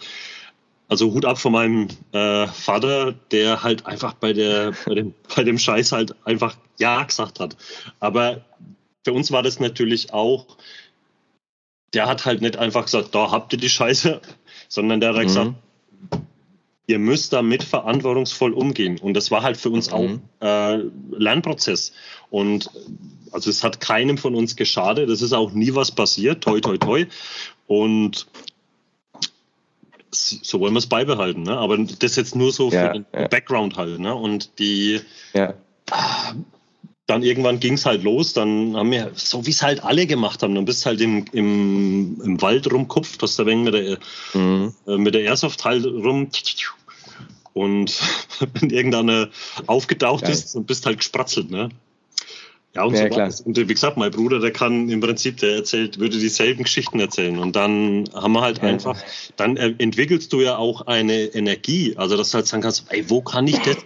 S2: also Hut ab von meinem äh, Vater, der halt einfach bei, der, bei, dem, bei dem Scheiß halt einfach Ja gesagt hat. Aber für uns war das natürlich auch, der hat halt nicht einfach gesagt, da habt ihr die Scheiße, sondern der hat mhm. gesagt, ihr müsst damit verantwortungsvoll umgehen. Und das war halt für uns mhm. auch äh, Lernprozess. Und also es hat keinem von uns geschadet. Es ist auch nie was passiert. Toi, toi, toi. Und so wollen wir es beibehalten, ne? Aber das jetzt nur so ja, für den ja. Background halt, ne? Und die ja. dann irgendwann ging es halt los, dann haben wir, so wie es halt alle gemacht haben, dann bist halt im, im, im Wald rumkupft, hast da wenig mit der, mhm. äh, mit der Airsoft halt rum und wenn irgendeiner aufgetaucht Geil. ist und bist halt gespratzelt, ne? Ja, und ja, so klar. Und wie gesagt, mein Bruder, der kann im Prinzip, der erzählt, würde dieselben Geschichten erzählen. Und dann haben wir halt ja. einfach, dann entwickelst du ja auch eine Energie. Also, dass du halt sagen kannst, ey, wo kann ich das,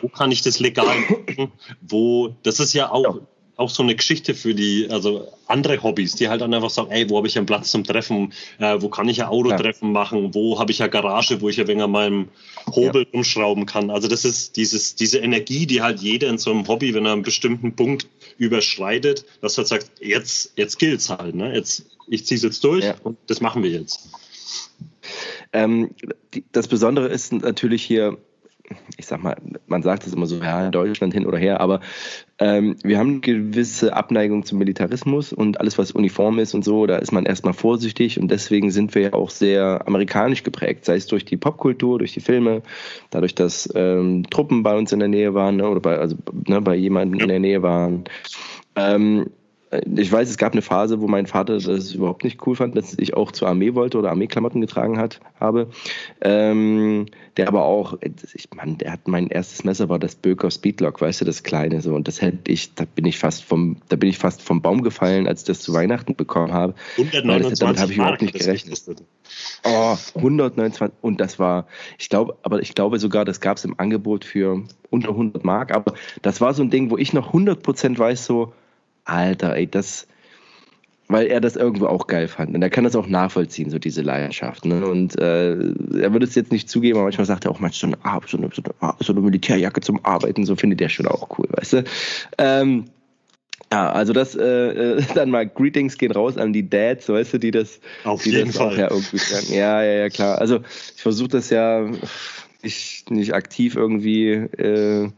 S2: wo kann ich das legal machen? Wo, das ist ja auch, auch so eine Geschichte für die, also andere Hobbys, die halt dann einfach sagen, ey, wo habe ich einen Platz zum Treffen, äh, wo kann ich ein Autotreffen ja. machen, wo habe ich eine Garage, wo ich ein wenig an meinem Hobel ja. umschrauben kann. Also das ist dieses, diese Energie, die halt jeder in so einem Hobby, wenn er einen bestimmten Punkt überschreitet, dass er sagt, jetzt, jetzt gilt's halt, ne? Jetzt, ich ziehe es jetzt durch ja. und das machen wir jetzt.
S1: Ähm, die, das Besondere ist natürlich hier, ich sag mal, man sagt es immer so, ja, Deutschland hin oder her, aber ähm, wir haben eine gewisse Abneigung zum Militarismus und alles, was Uniform ist und so, da ist man erstmal vorsichtig und deswegen sind wir ja auch sehr amerikanisch geprägt, sei es durch die Popkultur, durch die Filme, dadurch, dass ähm, Truppen bei uns in der Nähe waren ne, oder bei, also, ne, bei jemandem in der Nähe waren. Ähm, ich weiß, es gab eine Phase, wo mein Vater das überhaupt nicht cool fand, dass ich auch zur Armee wollte oder Armeeklamotten getragen hat, habe. Ähm, der aber auch, ich Mann, der hat mein erstes Messer war das Böker Speedlock, weißt du, das kleine so. Und das hätte ich, da bin ich fast vom, da bin ich fast vom Baum gefallen, als ich das zu Weihnachten bekommen habe. 129 damit habe ich überhaupt nicht gerechnet. Oh, 129 und das war, ich glaube, aber ich glaube sogar, das gab es im Angebot für unter 100 Mark. Aber das war so ein Ding, wo ich noch 100 Prozent weiß so Alter, ey, das, weil er das irgendwo auch geil fand. Und er kann das auch nachvollziehen, so diese Leidenschaft. Ne? Und äh, er würde es jetzt nicht zugeben, aber manchmal sagt er auch manchmal so eine, so so eine, Militärjacke zum Arbeiten, so findet er schon auch cool, weißt du? Ähm, ja, also das äh, äh dann mal Greetings gehen raus an die Dads, weißt du, die das,
S2: Auf
S1: die
S2: jeden das Fall.
S1: auch ja irgendwie sagen. Ja, ja, ja, klar. Also ich versuche das ja nicht, nicht aktiv irgendwie äh,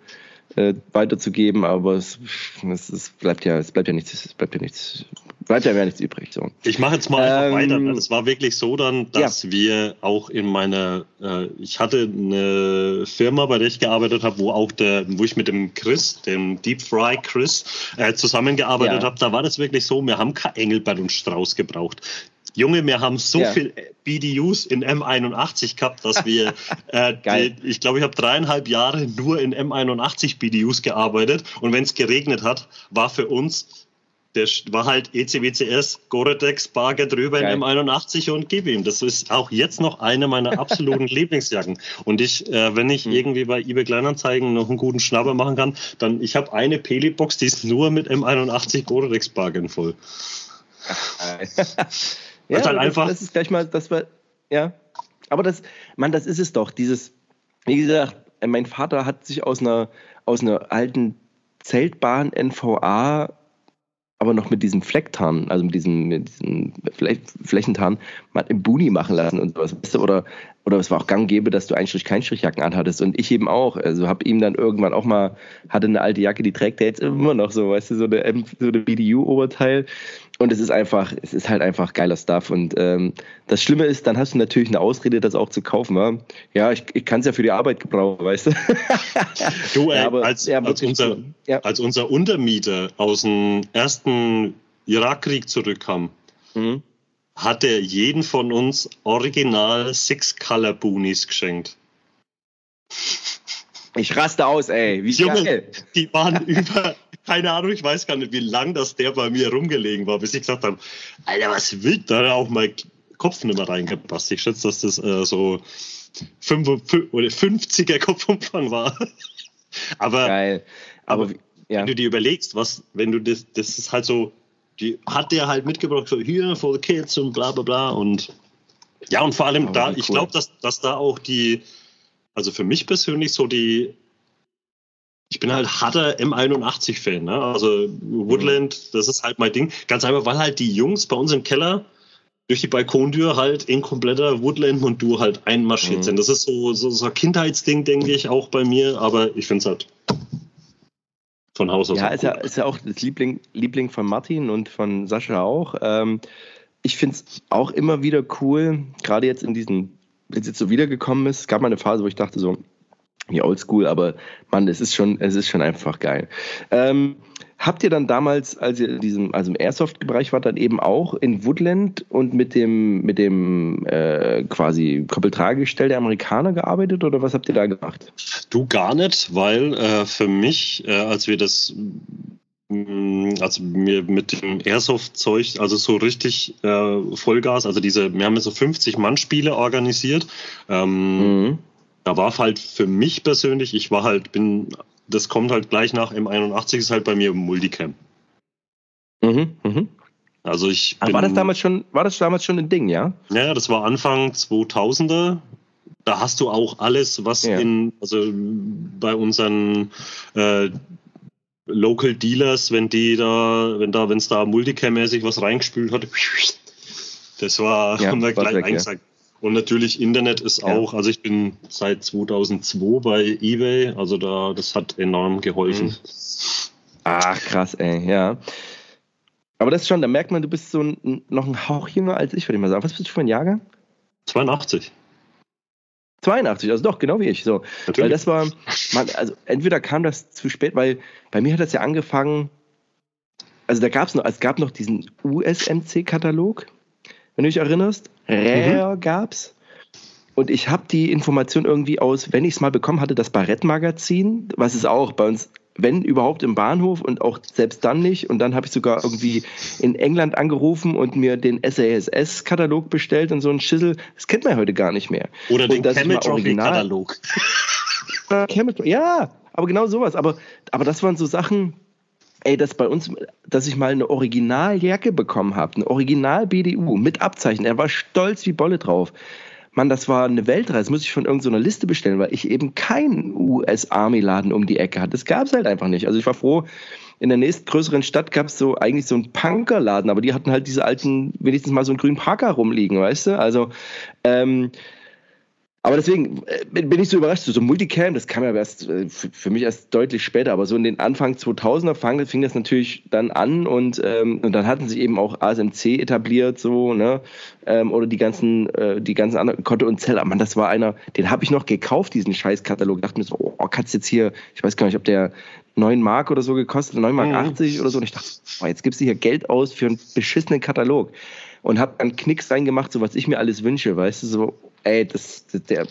S1: äh, weiterzugeben, aber es, es, es, bleibt ja, es bleibt ja nichts, es bleibt ja nichts, bleibt ja mehr nichts übrig. So.
S2: Ich mache jetzt mal einfach ähm, weiter. Ne? Das war wirklich so dann, dass ja. wir auch in meiner, äh, ich hatte eine Firma, bei der ich gearbeitet habe, wo auch der, wo ich mit dem Chris, dem Deep Fry Chris, äh, zusammengearbeitet ja. habe. Da war das wirklich so, wir haben kein Engelbert und Strauß gebraucht. Junge, wir haben so ja. viel BDUs in M81 gehabt, dass wir, äh, die, ich glaube, ich habe dreieinhalb Jahre nur in M81 BDUs gearbeitet und wenn es geregnet hat, war für uns der war halt ECWCS, Gore-Tex, Barger drüber Geil. in M81 und gib ihm. Das ist auch jetzt noch eine meiner absoluten Lieblingsjacken. Und ich, äh, wenn ich hm. irgendwie bei eBay Kleinanzeigen noch einen guten Schnapper machen kann, dann, ich habe eine Peli-Box, die ist nur mit M81 Gore-Tex Bargen voll.
S1: Ja, halt einfach das, ist gleich mal, das war, ja. Aber das, man, das ist es doch. Dieses, wie gesagt, mein Vater hat sich aus einer, aus einer alten Zeltbahn NVA aber noch mit diesem Flecktarn, also mit diesem, mit diesem Flächentarn, mal im Buni machen lassen und sowas. Weißt du, oder, oder es war auch gang gäbe, dass du Einstrich Keinstrichjacken anhattest und ich eben auch. Also habe ihm dann irgendwann auch mal, hatte eine alte Jacke, die trägt er jetzt immer noch so, weißt du, so eine, so eine BDU-Oberteil. Und es ist einfach, es ist halt einfach geiler Stuff. Und ähm, das Schlimme ist, dann hast du natürlich eine Ausrede, das auch zu kaufen. Ja, ja ich, ich kann es ja für die Arbeit gebrauchen, weißt du.
S2: du, ey, ja, aber, als, ja, als, unser, ja. als unser Untermieter aus dem ersten Irakkrieg zurückkam, mhm. hat er jeden von uns original Six Color Boonies geschenkt.
S1: Ich raste aus, ey. Wie
S2: Junge, geil. die waren über, keine Ahnung, ich weiß gar nicht, wie lang das der bei mir rumgelegen war, bis ich gesagt habe, Alter, was wild, da hat auch mein Kopf nicht mehr reingepasst. Ich schätze, dass das äh, so 50er Kopfumfang war. aber, Geil. aber, aber ja. wenn du dir überlegst, was, wenn du das, das ist halt so, die hat der halt mitgebracht, so hier for the kids und bla bla bla und ja, und vor allem aber da, cool. ich glaube, dass, dass da auch die, also für mich persönlich so die ich bin halt harter M81-Fan. Ne? Also Woodland, das ist halt mein Ding. Ganz einfach, weil halt die Jungs bei uns im Keller durch die Balkontür halt in kompletter Woodland-Montur halt einmarschiert mhm. sind. Das ist so, so, so ein Kindheitsding, denke ich, auch bei mir, aber ich finde es halt von Haus aus.
S1: Ja, ist, cool. ja, ist ja auch das Liebling, Liebling von Martin und von Sascha auch. Ähm, ich finde es auch immer wieder cool, gerade jetzt in diesen, wenn es jetzt so wiedergekommen ist, es gab mal eine Phase, wo ich dachte so, wie oldschool, aber Mann, es ist schon, es ist schon einfach geil. Ähm, habt ihr dann damals, als ihr in diesem, also im Airsoft-Bereich wart, dann eben auch in Woodland und mit dem, mit dem äh, quasi Koppeltragegestell der Amerikaner gearbeitet oder was habt ihr da gemacht?
S2: Du gar nicht, weil äh, für mich, äh, als wir das mm, also mir mit dem Airsoft-Zeug, also so richtig äh, Vollgas, also diese, wir haben so 50 Mann-Spiele organisiert. Ähm, mhm da war halt für mich persönlich, ich war halt, bin, das kommt halt gleich nach M81, ist halt bei mir Multicam. Mhm, mhm. Also ich
S1: bin, war das damals schon, war das damals schon ein Ding, ja?
S2: Ja, das war Anfang 2000er. Da hast du auch alles, was ja. in, also bei unseren äh, Local Dealers, wenn die da, wenn da, wenn es da Multicam-mäßig was reingespült hat, das war, ja, haben wir gleich weg, eingesagt. Ja. Und natürlich Internet ist ja. auch, also ich bin seit 2002 bei eBay, also da, das hat enorm geholfen. Mhm.
S1: Ach, krass, ey, ja. Aber das ist schon, da merkt man, du bist so ein, noch ein Hauch jünger als ich, würde ich mal sagen. Was bist du für ein Jahrgang?
S2: 82.
S1: 82, also doch, genau wie ich. So. Natürlich. Weil das war, man, also entweder kam das zu spät, weil bei mir hat das ja angefangen, also da gab es noch, es gab noch diesen USMC-Katalog, wenn du dich erinnerst. Rare mhm. gab's. Und ich habe die Information irgendwie aus, wenn ich es mal bekommen hatte, das Barrett-Magazin, was ist auch bei uns, wenn überhaupt im Bahnhof und auch selbst dann nicht. Und dann habe ich sogar irgendwie in England angerufen und mir den SASS-Katalog bestellt und so ein Schissel. Das kennt man ja heute gar nicht mehr.
S2: Oder den Camel-Katalog.
S1: ja, aber genau sowas. Aber, aber das waren so Sachen, ey, dass bei uns, dass ich mal eine Originaljacke bekommen habe, eine Original BDU mit Abzeichen. Er war stolz wie Bolle drauf. Mann, das war eine Weltreise, muss ich von irgendeiner Liste bestellen, weil ich eben keinen US-Army-Laden um die Ecke hatte. Das gab es halt einfach nicht. Also ich war froh, in der nächstgrößeren Stadt gab es so eigentlich so einen Punkerladen, aber die hatten halt diese alten, wenigstens mal so einen grünen Parker rumliegen, weißt du? Also ähm, aber deswegen äh, bin ich so überrascht. So Multicam, das kam ja erst äh, für mich erst deutlich später, aber so in den Anfang 2000er fing das natürlich dann an und, ähm, und dann hatten sich eben auch ASMC etabliert, so, ne? Ähm, oder die ganzen, äh, die ganzen anderen, Konto und Zeller. Mann, das war einer, den habe ich noch gekauft, diesen Scheißkatalog. Dachte mir so, oh, kannst jetzt hier, ich weiß gar nicht, ob der 9 Mark oder so gekostet, 9 Mark mhm. 80 oder so. Und ich dachte, oh, jetzt gibst du hier Geld aus für einen beschissenen Katalog. Und habe dann Knicks reingemacht, so was ich mir alles wünsche, weißt du, so ey, das, das der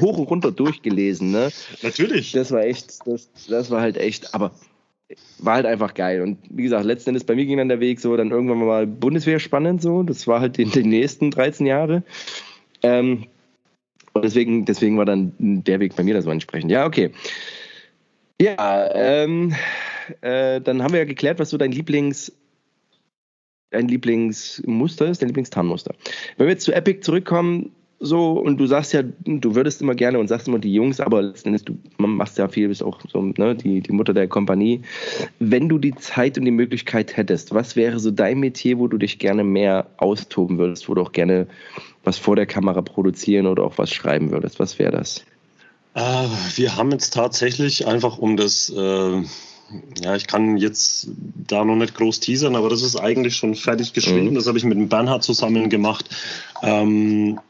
S1: hoch und runter durchgelesen, ne?
S2: Natürlich.
S1: Das war echt, das, das war halt echt, aber war halt einfach geil. Und wie gesagt, letzten Endes bei mir ging dann der Weg so, dann irgendwann mal Bundeswehr spannend so. Das war halt in den nächsten 13 Jahre. Ähm, und deswegen, deswegen war dann der Weg bei mir das war entsprechend. Ja, okay. Ja, ähm, äh, dann haben wir ja geklärt, was so dein Lieblings, dein Lieblingsmuster ist, dein Lieblingstarnmuster. Wenn wir jetzt zu Epic zurückkommen, so und du sagst ja, du würdest immer gerne und sagst immer die Jungs, aber letztendlich du machst ja viel, bist auch so ne, die, die Mutter der Kompanie. Wenn du die Zeit und die Möglichkeit hättest, was wäre so dein Metier, wo du dich gerne mehr austoben würdest, wo du auch gerne was vor der Kamera produzieren oder auch was schreiben würdest? Was wäre das?
S2: Äh, wir haben jetzt tatsächlich einfach um das äh ja, ich kann jetzt da noch nicht groß teasern, aber das ist eigentlich schon fertig geschrieben. Mhm. Das habe ich mit dem Bernhard zusammen gemacht. Ähm,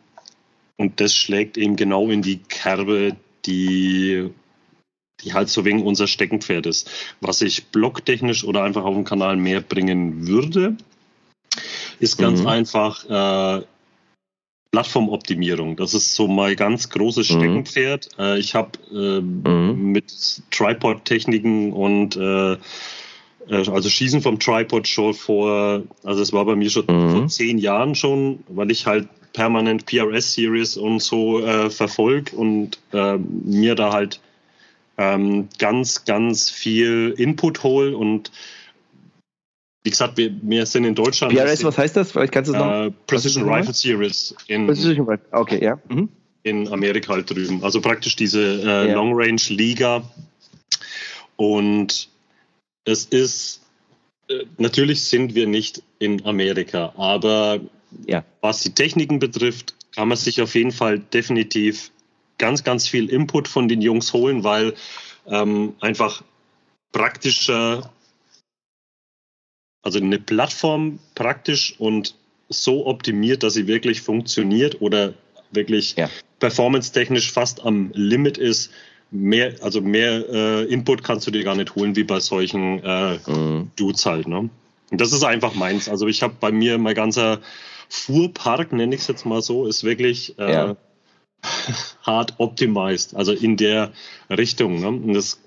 S2: und das schlägt eben genau in die Kerbe, die, die halt so wegen unser Steckenpferd ist. Was ich blogtechnisch oder einfach auf dem Kanal mehr bringen würde, ist ganz mhm. einfach äh, Plattformoptimierung. Das ist so mein ganz großes mhm. Steckenpferd. Mhm. Äh, ich habe äh, mhm. mit Tripod-Techniken und äh, äh, also Schießen vom Tripod schon vor, also es war bei mir schon mhm. vor zehn Jahren schon, weil ich halt permanent PRS-Series und so äh, verfolge und äh, mir da halt ähm, ganz, ganz viel Input hole und wie gesagt, wir, wir sind in Deutschland.
S1: PRS, was heißt das? Vielleicht kannst du es noch.
S2: Äh, Precision Rifle Series
S1: in, Precision Rifle, okay, ja. Mhm.
S2: in Amerika halt drüben. Also praktisch diese äh, ja. Long Range Liga. Und es ist, äh, natürlich sind wir nicht in Amerika, aber ja. Was die Techniken betrifft, kann man sich auf jeden Fall definitiv ganz, ganz viel Input von den Jungs holen, weil ähm, einfach praktischer, also eine Plattform praktisch und so optimiert, dass sie wirklich funktioniert oder wirklich ja. performance-technisch fast am Limit ist. Mehr, also mehr äh, Input kannst du dir gar nicht holen wie bei solchen äh, mhm. Dudes halt. Ne? Und das ist einfach meins. Also ich habe bei mir mein ganzer Fuhrpark, nenne ich es jetzt mal so, ist wirklich äh, ja. hart optimized, also in der Richtung. Ne? Und das,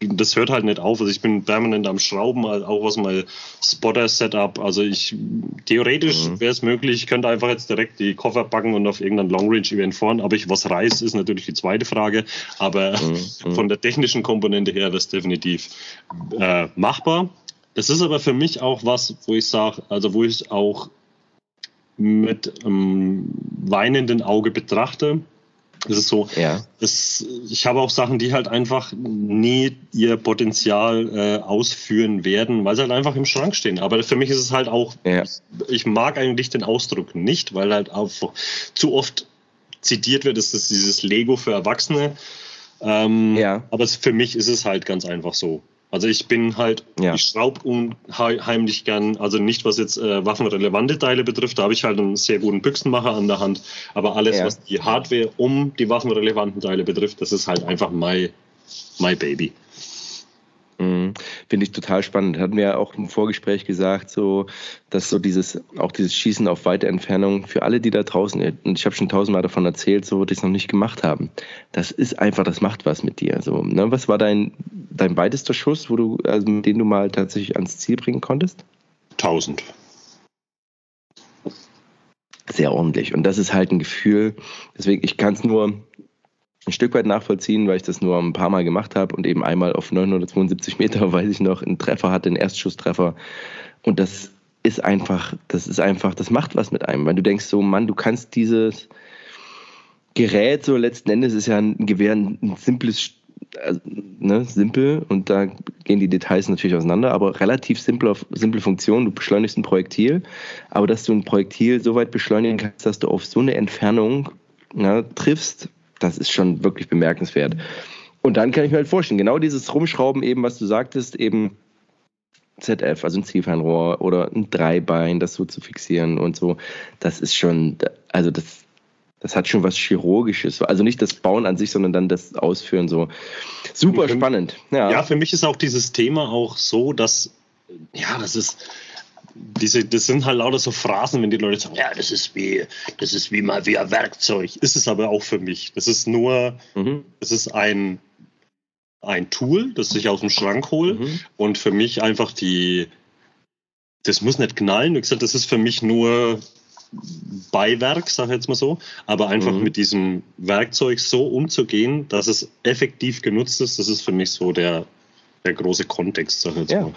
S2: das hört halt nicht auf. Also ich bin permanent am Schrauben, auch aus meinem Spotter-Setup. Also ich theoretisch mhm. wäre es möglich, ich könnte einfach jetzt direkt die Koffer packen und auf irgendein Long-Range-Event fahren. Aber ich was reiß, ist natürlich die zweite Frage. Aber mhm. mhm. von der technischen Komponente her es definitiv äh, machbar. Es ist aber für mich auch was, wo ich sage, also wo ich auch mit einem weinenden Auge betrachte. Es ist so, ja. das, ich habe auch Sachen, die halt einfach nie ihr Potenzial äh, ausführen werden, weil sie halt einfach im Schrank stehen. Aber für mich ist es halt auch, ja. ich, mag eigentlich den Ausdruck nicht, weil halt auch zu oft zitiert wird, dass das dieses Lego für Erwachsene. Ähm, ja. Aber für mich ist es halt ganz einfach so. Also ich bin halt, ja. ich schraube unheimlich gern, also nicht was jetzt äh, waffenrelevante Teile betrifft, da habe ich halt einen sehr guten Büchsenmacher an der Hand, aber alles, ja. was die Hardware um die waffenrelevanten Teile betrifft, das ist halt einfach my, my baby.
S1: Mhm. Finde ich total spannend. Hatten wir ja auch im Vorgespräch gesagt, so, dass so dieses, auch dieses Schießen auf weite Entfernung für alle, die da draußen, und ich habe schon tausendmal davon erzählt, so, die es noch nicht gemacht haben. Das ist einfach, das macht was mit dir. So, ne? Was war dein, dein weitester Schuss, wo du, also mit dem du mal tatsächlich ans Ziel bringen konntest?
S2: Tausend.
S1: Sehr ordentlich. Und das ist halt ein Gefühl, deswegen, ich kann es nur ein Stück weit nachvollziehen, weil ich das nur ein paar Mal gemacht habe und eben einmal auf 972 Meter, weiß ich noch, einen Treffer hatte, einen Erstschusstreffer. Und das ist einfach, das ist einfach, das macht was mit einem, weil du denkst so, Mann, du kannst dieses Gerät so letzten Endes ist ja ein Gewehr ein simples, also, ne, simpel und da gehen die Details natürlich auseinander, aber relativ simple, simple Funktion. Du beschleunigst ein Projektil, aber dass du ein Projektil so weit beschleunigen kannst, dass du auf so eine Entfernung na, triffst, das ist schon wirklich bemerkenswert. Und dann kann ich mir halt vorstellen, genau dieses Rumschrauben eben, was du sagtest, eben ZF, also ein Zielfernrohr oder ein Dreibein, das so zu fixieren und so, das ist schon, also das, das hat schon was Chirurgisches. Also nicht das Bauen an sich, sondern dann das Ausführen so. Super spannend.
S2: Ja. ja, für mich ist auch dieses Thema auch so, dass, ja, das ist, diese, das sind halt lauter so Phrasen, wenn die Leute sagen, ja, das ist wie, das ist wie mal wie ein Werkzeug. Ist es aber auch für mich. Das ist nur, mhm. es ist ein, ein Tool, das ich aus dem Schrank hole mhm. und für mich einfach die, das muss nicht knallen. Wie gesagt, das ist für mich nur Beiwerk, sag ich jetzt mal so, aber einfach mhm. mit diesem Werkzeug so umzugehen, dass es effektiv genutzt ist, das ist für mich so der, der große Kontext, sag ich jetzt
S1: ja. mal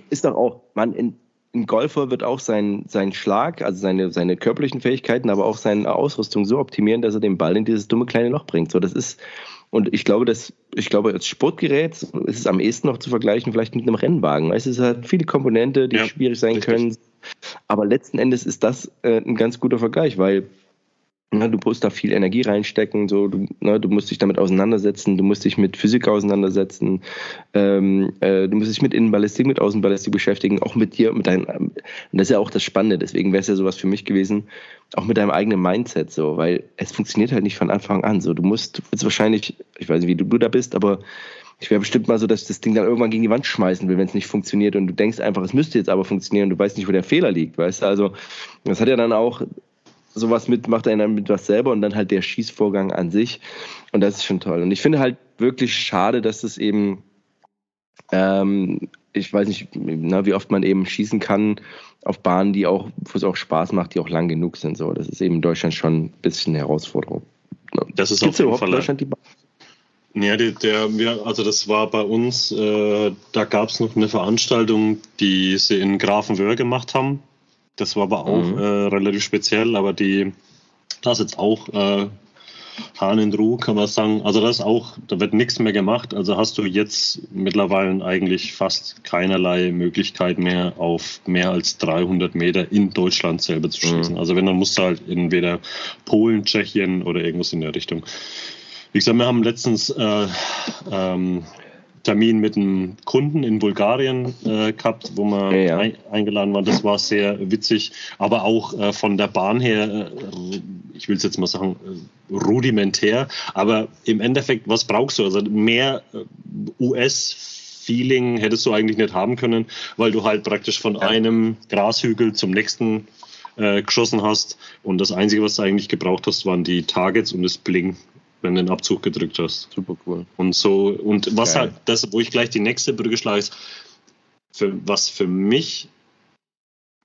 S1: ist doch auch, man, in, ein Golfer wird auch seinen sein Schlag, also seine, seine körperlichen Fähigkeiten, aber auch seine Ausrüstung so optimieren, dass er den Ball in dieses dumme kleine Loch bringt. So, das ist, und ich glaube, dass, ich glaube, als Sportgerät ist es am ehesten noch zu vergleichen, vielleicht mit einem Rennwagen. Weißt, es hat viele Komponente, die ja, schwierig sein richtig. können. Aber letzten Endes ist das äh, ein ganz guter Vergleich, weil na, du musst da viel Energie reinstecken, so, du, na, du musst dich damit auseinandersetzen, du musst dich mit Physik auseinandersetzen, ähm, äh, du musst dich mit Innenballistik, mit Außenballistik beschäftigen, auch mit dir, mit deinem, und das ist ja auch das Spannende, deswegen wäre es ja sowas für mich gewesen, auch mit deinem eigenen Mindset, so, weil es funktioniert halt nicht von Anfang an, so, du musst, du willst wahrscheinlich, ich weiß nicht, wie du, du da bist, aber ich wäre bestimmt mal so, dass ich das Ding dann irgendwann gegen die Wand schmeißen will, wenn es nicht funktioniert und du denkst einfach, es müsste jetzt aber funktionieren und du weißt nicht, wo der Fehler liegt, weißt du, also, das hat ja dann auch sowas mit, macht er dann mit was selber und dann halt der Schießvorgang an sich. Und das ist schon toll. Und ich finde halt wirklich schade, dass es eben, ähm, ich weiß nicht, na, wie oft man eben schießen kann auf Bahnen, die auch, wo es auch Spaß macht, die auch lang genug sind. So, das ist eben in Deutschland schon ein bisschen eine Herausforderung.
S2: Das ist Gibt's auf jeden Fall Deutschland die Bahn? Ja, der, der, also das war bei uns, äh, da gab es noch eine Veranstaltung, die sie in Grafenwöhr gemacht haben. Das war aber auch mhm. äh, relativ speziell, aber die, das ist jetzt auch äh, Hahn in Ruhe, kann man sagen. Also das ist auch, da wird nichts mehr gemacht. Also hast du jetzt mittlerweile eigentlich fast keinerlei Möglichkeit mehr, auf mehr als 300 Meter in Deutschland selber zu schießen. Mhm. Also wenn, dann musst du halt entweder Polen, Tschechien oder irgendwas in der Richtung. Wie gesagt, wir haben letztens äh, ähm, Termin mit einem Kunden in Bulgarien äh, gehabt, wo wir ja, ja. Ein, eingeladen waren. Das war sehr witzig, aber auch äh, von der Bahn her, äh, ich will es jetzt mal sagen, äh, rudimentär. Aber im Endeffekt, was brauchst du? Also mehr äh, US-Feeling hättest du eigentlich nicht haben können, weil du halt praktisch von ja. einem Grashügel zum nächsten äh, geschossen hast. Und das Einzige, was du eigentlich gebraucht hast, waren die Targets und das Bling wenn du den Abzug gedrückt hast.
S1: Super cool.
S2: Und so, und was Geil. halt, das, wo ich gleich die nächste Brücke schlage, ist, für, was für mich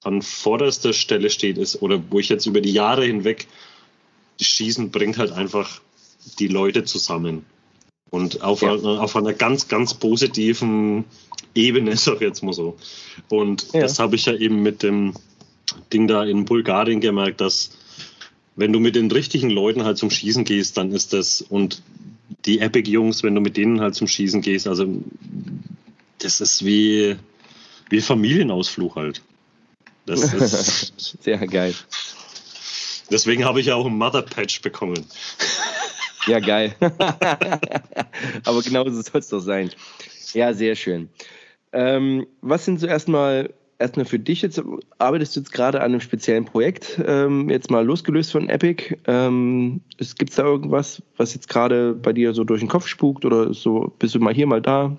S2: an vorderster Stelle steht, ist, oder wo ich jetzt über die Jahre hinweg, Schießen bringt halt einfach die Leute zusammen. Und auf, ja. einer, auf einer ganz, ganz positiven Ebene, sag ich jetzt mal so. Und ja. das habe ich ja eben mit dem Ding da in Bulgarien gemerkt, dass wenn du mit den richtigen Leuten halt zum Schießen gehst, dann ist das und die Epic-Jungs, wenn du mit denen halt zum Schießen gehst, also das ist wie, wie Familienausflug halt.
S1: Das ist sehr geil.
S2: Deswegen habe ich ja auch ein Mother Patch bekommen.
S1: Ja, geil. Aber genauso soll es doch sein. Ja, sehr schön. Ähm, was sind so erstmal erstmal für dich jetzt, arbeitest du jetzt gerade an einem speziellen Projekt, ähm, jetzt mal losgelöst von Epic. Ähm, Gibt es da irgendwas, was jetzt gerade bei dir so durch den Kopf spukt oder so, bist du mal hier, mal da?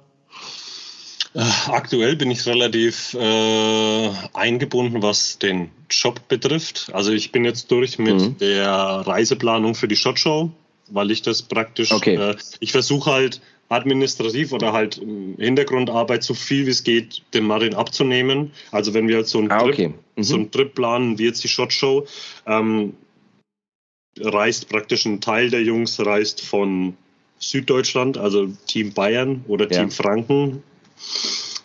S2: Äh, aktuell bin ich relativ äh, eingebunden, was den Job betrifft. Also ich bin jetzt durch mit mhm. der Reiseplanung für die Shot Show, weil ich das praktisch, okay. äh, ich versuche halt administrativ oder halt Hintergrundarbeit so viel wie es geht dem Martin abzunehmen. Also wenn wir jetzt so einen, ah, okay. mhm. so einen Trip planen, wie jetzt die Shot Show, ähm, reist praktisch ein Teil der Jungs reist von Süddeutschland, also Team Bayern oder Team ja. Franken,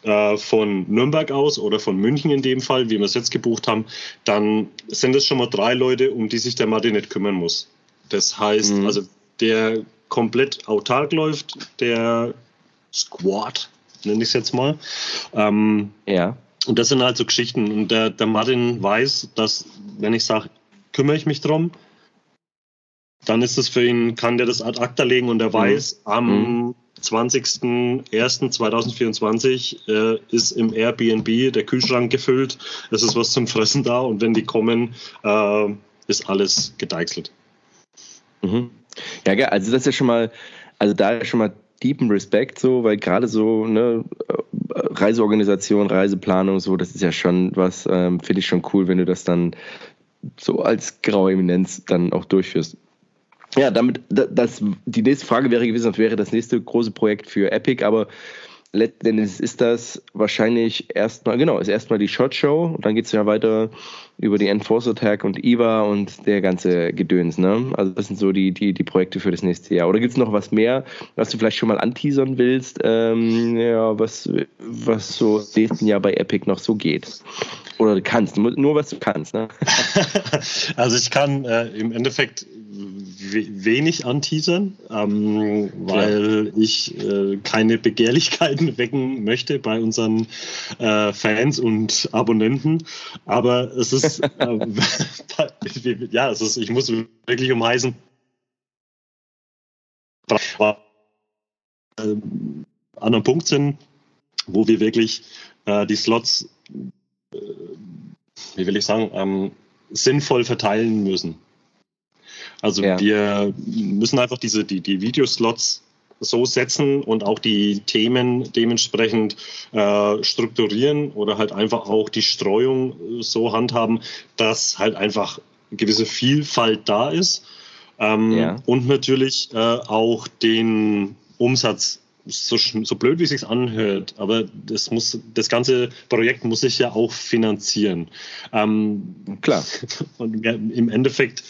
S2: äh, von Nürnberg aus oder von München in dem Fall, wie wir es jetzt gebucht haben, dann sind es schon mal drei Leute, um die sich der Martin nicht kümmern muss. Das heißt, mhm. also der komplett autark läuft, der Squad, nenne ich es jetzt mal. Ähm, ja. Und das sind halt so Geschichten. Und der, der Martin weiß, dass, wenn ich sage, kümmere ich mich drum, dann ist es für ihn, kann der das ad acta legen und er mhm. weiß, am mhm. 20.01.2024 äh, ist im Airbnb der Kühlschrank gefüllt, es ist was zum Fressen da und wenn die kommen, äh, ist alles gedeichselt.
S1: Mhm. Ja, also das ist ja schon mal, also da ist schon mal deepen Respekt so, weil gerade so ne, Reiseorganisation, Reiseplanung, so, das ist ja schon was, ähm, finde ich schon cool, wenn du das dann so als graue Eminenz dann auch durchführst. Ja, damit, das, die nächste Frage wäre gewesen, was wäre das nächste große Projekt für Epic, aber letzten ist das wahrscheinlich erstmal, genau, ist erstmal die Shot Show und dann geht es ja weiter über die Enforce Attack und IVA und der ganze Gedöns, ne? Also das sind so die, die, die Projekte für das nächste Jahr. Oder gibt es noch was mehr, was du vielleicht schon mal anteasern willst, ähm, ja, was, was so nächsten Jahr bei Epic noch so geht? Oder du kannst, nur was du kannst, ne?
S2: also ich kann äh, im Endeffekt wenig anteasern, ähm, weil ja. ich äh, keine Begehrlichkeiten wecken möchte bei unseren äh, Fans und Abonnenten. Aber es ist, äh, ja, es ist, ich muss wirklich um heißen äh, an einem Punkt sind, wo wir wirklich äh, die Slots, äh, wie will ich sagen, ähm, sinnvoll verteilen müssen. Also ja. wir müssen einfach diese, die, die Videoslots so setzen und auch die Themen dementsprechend äh, strukturieren oder halt einfach auch die Streuung so handhaben, dass halt einfach gewisse Vielfalt da ist ähm, ja. und natürlich äh, auch den Umsatz so, so blöd wie es sich anhört, aber das muss das ganze Projekt muss sich ja auch finanzieren. Ähm,
S1: Klar.
S2: Und im Endeffekt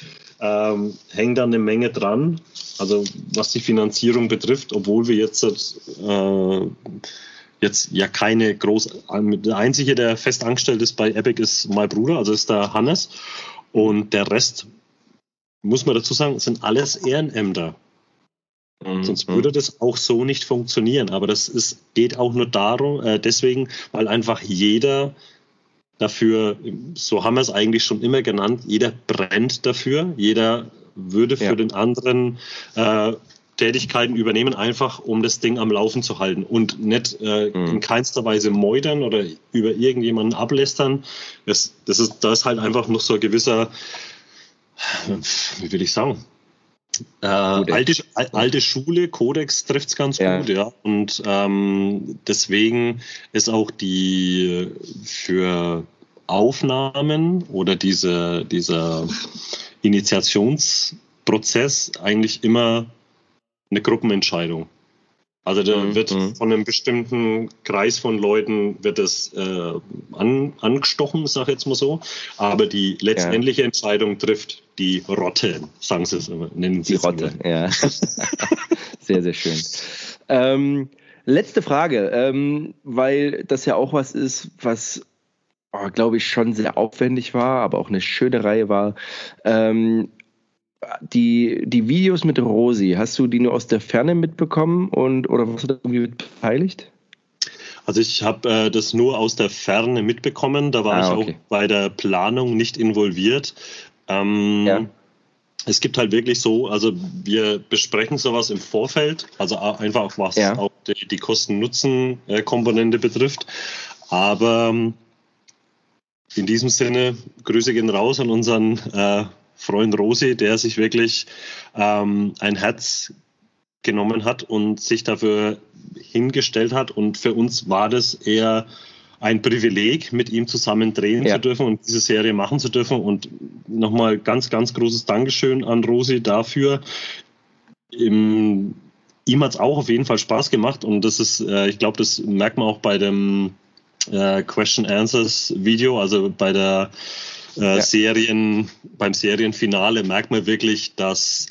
S2: ähm, hängt da eine Menge dran. Also was die Finanzierung betrifft, obwohl wir jetzt äh, jetzt ja keine groß. Der einzige, der fest angestellt ist bei Epic, ist mein Bruder, also ist der Hannes. Und der Rest, muss man dazu sagen, sind alles Ehrenämter. Mhm. Sonst würde das auch so nicht funktionieren. Aber das ist, geht auch nur darum, äh, deswegen, weil einfach jeder dafür, so haben wir es eigentlich schon immer genannt, jeder brennt dafür, jeder würde für ja. den anderen äh, Tätigkeiten übernehmen, einfach um das Ding am Laufen zu halten und nicht äh, mhm. in keinster Weise meutern oder über irgendjemanden ablästern. Das, das ist, da ist halt einfach noch so ein gewisser, wie will ich sagen, äh, alte, alte Schule, Kodex trifft es ganz ja. gut, ja. Und ähm, deswegen ist auch die für Aufnahmen oder diese, dieser Initiationsprozess eigentlich immer eine Gruppenentscheidung. Also da mhm. wird mhm. von einem bestimmten Kreis von Leuten wird es äh, an, angestochen, sag ich jetzt mal so. Aber die letztendliche ja. Entscheidung trifft die Rotte, sagen sie es immer, nennen
S1: sie Die Rotte, immer. ja. sehr, sehr schön. Ähm, letzte Frage, ähm, weil das ja auch was ist, was oh, glaube ich, schon sehr aufwendig war, aber auch eine schöne Reihe war. Ähm, die, die Videos mit Rosi, hast du die nur aus der Ferne mitbekommen und oder warst du da irgendwie beteiligt?
S2: Also ich habe äh, das nur aus der Ferne mitbekommen, da war ah, ich okay. auch bei der Planung nicht involviert. Ähm, ja. Es gibt halt wirklich so, also wir besprechen sowas im Vorfeld, also einfach auch was ja. auch die, die Kosten-Nutzen-Komponente betrifft. Aber ähm, in diesem Sinne, Grüße gehen raus an unseren äh, Freund Rosi, der sich wirklich ähm, ein Herz genommen hat und sich dafür hingestellt hat. Und für uns war das eher ein Privileg, mit ihm zusammen drehen ja. zu dürfen und diese Serie machen zu dürfen. Und nochmal ganz, ganz großes Dankeschön an Rosi dafür. Im, ihm hat es auch auf jeden Fall Spaß gemacht und das ist, äh, ich glaube, das merkt man auch bei dem äh, Question Answers Video, also bei der äh, ja. Serien, beim Serienfinale merkt man wirklich, dass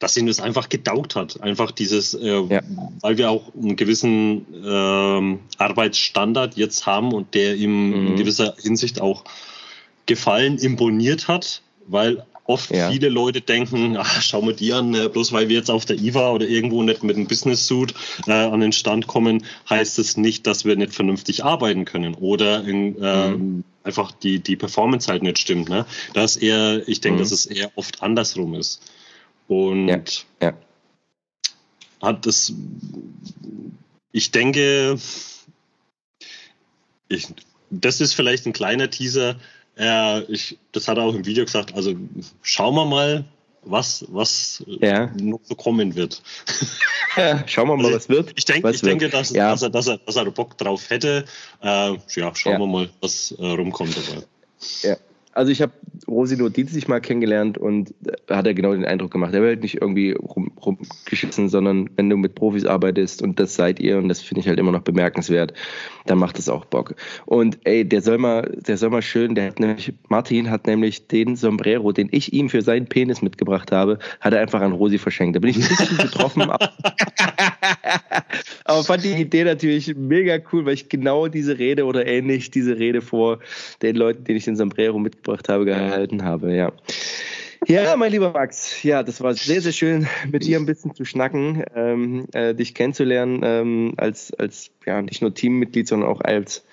S2: dass ihn das einfach gedaugt hat. Einfach dieses, äh, ja. weil wir auch einen gewissen äh, Arbeitsstandard jetzt haben und der ihm mhm. in gewisser Hinsicht auch gefallen, imponiert hat, weil oft ja. viele Leute denken, ach, schau mal die an, äh, bloß weil wir jetzt auf der IWA oder irgendwo nicht mit einem Business-Suit äh, an den Stand kommen, heißt es nicht, dass wir nicht vernünftig arbeiten können oder in, äh, mhm. einfach die, die Performance halt nicht stimmt. Ne? Das eher, ich denke, mhm. dass es eher oft andersrum ist. Und ja. Ja. hat das, ich denke, ich, das ist vielleicht ein kleiner Teaser, ja, ich, das hat er auch im Video gesagt. Also schauen wir mal, was, was ja. noch so kommen wird.
S1: Ja, schauen wir mal, also was wird.
S2: Ich, denk, ich denke, dass, ja. dass, er, dass, er, dass er Bock drauf hätte. Äh, ja, schauen wir mal, was äh, rumkommt dabei.
S1: Ja. Also ich habe Rosi nur dienstlich mal kennengelernt und da hat er genau den Eindruck gemacht. Er will halt nicht irgendwie rum, rumgeschissen, sondern wenn du mit Profis arbeitest und das seid ihr und das finde ich halt immer noch bemerkenswert, dann macht es auch Bock. Und ey, der soll mal, der soll mal schön, der hat nämlich, Martin hat nämlich den Sombrero, den ich ihm für seinen Penis mitgebracht habe, hat er einfach an Rosi verschenkt. Da bin ich ein bisschen getroffen. aber fand die Idee natürlich mega cool, weil ich genau diese Rede oder ähnlich diese Rede vor den Leuten, denen ich den Sombrero mitgebracht habe, gehalten habe, ja. Ja, mein lieber Max, ja, das war sehr, sehr schön, mit dir ein bisschen zu schnacken, ähm, äh, dich kennenzulernen ähm, als, als ja, nicht nur Teammitglied, sondern auch als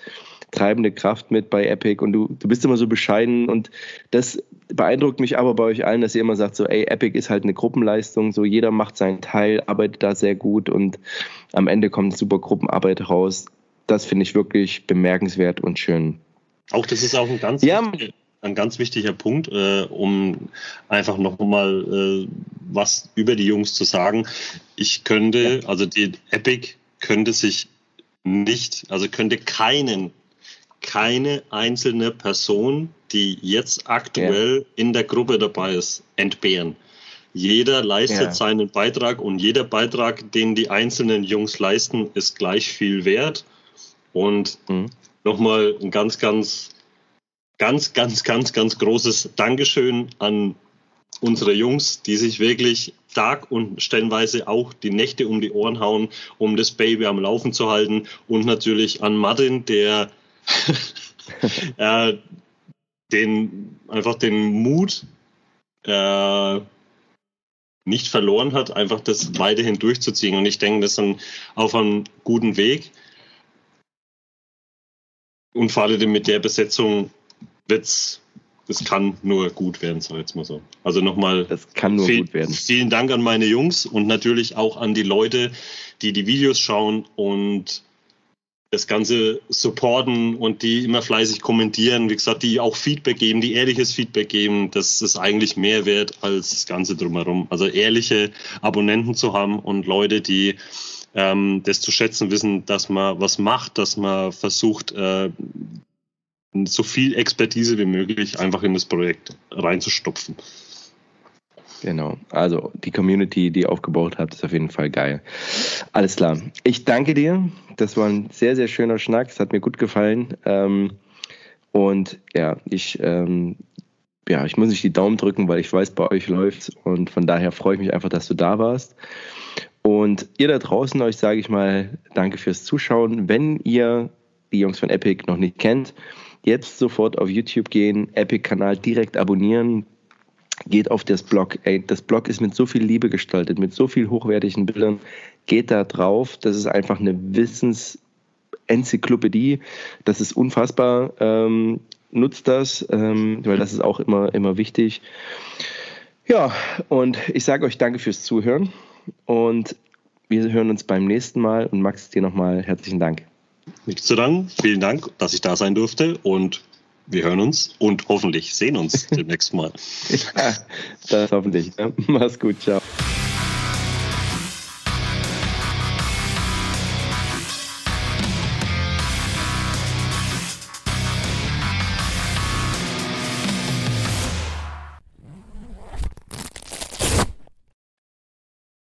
S1: treibende Kraft mit bei Epic und du, du bist immer so bescheiden und das beeindruckt mich aber bei euch allen, dass ihr immer sagt so, ey, Epic ist halt eine Gruppenleistung, so jeder macht seinen Teil, arbeitet da sehr gut und am Ende kommt super Gruppenarbeit raus. Das finde ich wirklich bemerkenswert und schön.
S2: Auch das ist auch ein ganz ja ein ganz wichtiger Punkt, äh, um einfach noch mal äh, was über die Jungs zu sagen. Ich könnte, also die Epic könnte sich nicht, also könnte keinen, keine einzelne Person, die jetzt aktuell ja. in der Gruppe dabei ist, entbehren. Jeder leistet ja. seinen Beitrag und jeder Beitrag, den die einzelnen Jungs leisten, ist gleich viel wert. Und mhm. nochmal ein ganz, ganz ganz, ganz, ganz, ganz großes Dankeschön an unsere Jungs, die sich wirklich Tag und stellenweise auch die Nächte um die Ohren hauen, um das Baby am Laufen zu halten. Und natürlich an Martin, der äh, den, einfach den Mut äh, nicht verloren hat, einfach das weiterhin durchzuziehen. Und ich denke, das ist auf einem guten Weg. Und vor allem mit der Besetzung wird's, das kann nur gut werden, sag ich jetzt mal so. Also nochmal.
S1: Das kann nur viel, gut werden.
S2: Vielen Dank an meine Jungs und natürlich auch an die Leute, die die Videos schauen und das Ganze supporten und die immer fleißig kommentieren, wie gesagt, die auch Feedback geben, die ehrliches Feedback geben, das ist eigentlich mehr wert als das Ganze drumherum. Also ehrliche Abonnenten zu haben und Leute, die ähm, das zu schätzen wissen, dass man was macht, dass man versucht, äh, so viel Expertise wie möglich einfach in das Projekt reinzustopfen.
S1: Genau. Also die Community, die ihr aufgebaut habt, ist auf jeden Fall geil. Alles klar. Ich danke dir. Das war ein sehr, sehr schöner Schnack. Es hat mir gut gefallen. Ähm, und ja, ich, ähm, ja, ich muss nicht die Daumen drücken, weil ich weiß, bei euch läuft's. Und von daher freue ich mich einfach, dass du da warst. Und ihr da draußen, euch sage ich mal, danke fürs Zuschauen. Wenn ihr die Jungs von Epic noch nicht kennt, Jetzt sofort auf YouTube gehen, Epic-Kanal direkt abonnieren, geht auf das Blog. Ey, das Blog ist mit so viel Liebe gestaltet, mit so viel hochwertigen Bildern. Geht da drauf. Das ist einfach eine Wissensenzyklopädie. Das ist unfassbar. Ähm, nutzt das, ähm, weil das ist auch immer, immer wichtig. Ja, und ich sage euch danke fürs Zuhören und wir hören uns beim nächsten Mal und Max, dir nochmal herzlichen Dank.
S2: Nichts zu danken. Vielen Dank, dass ich da sein durfte und wir hören uns und hoffentlich sehen uns demnächst mal.
S1: ja, das hoffentlich. Mach's gut. Ciao.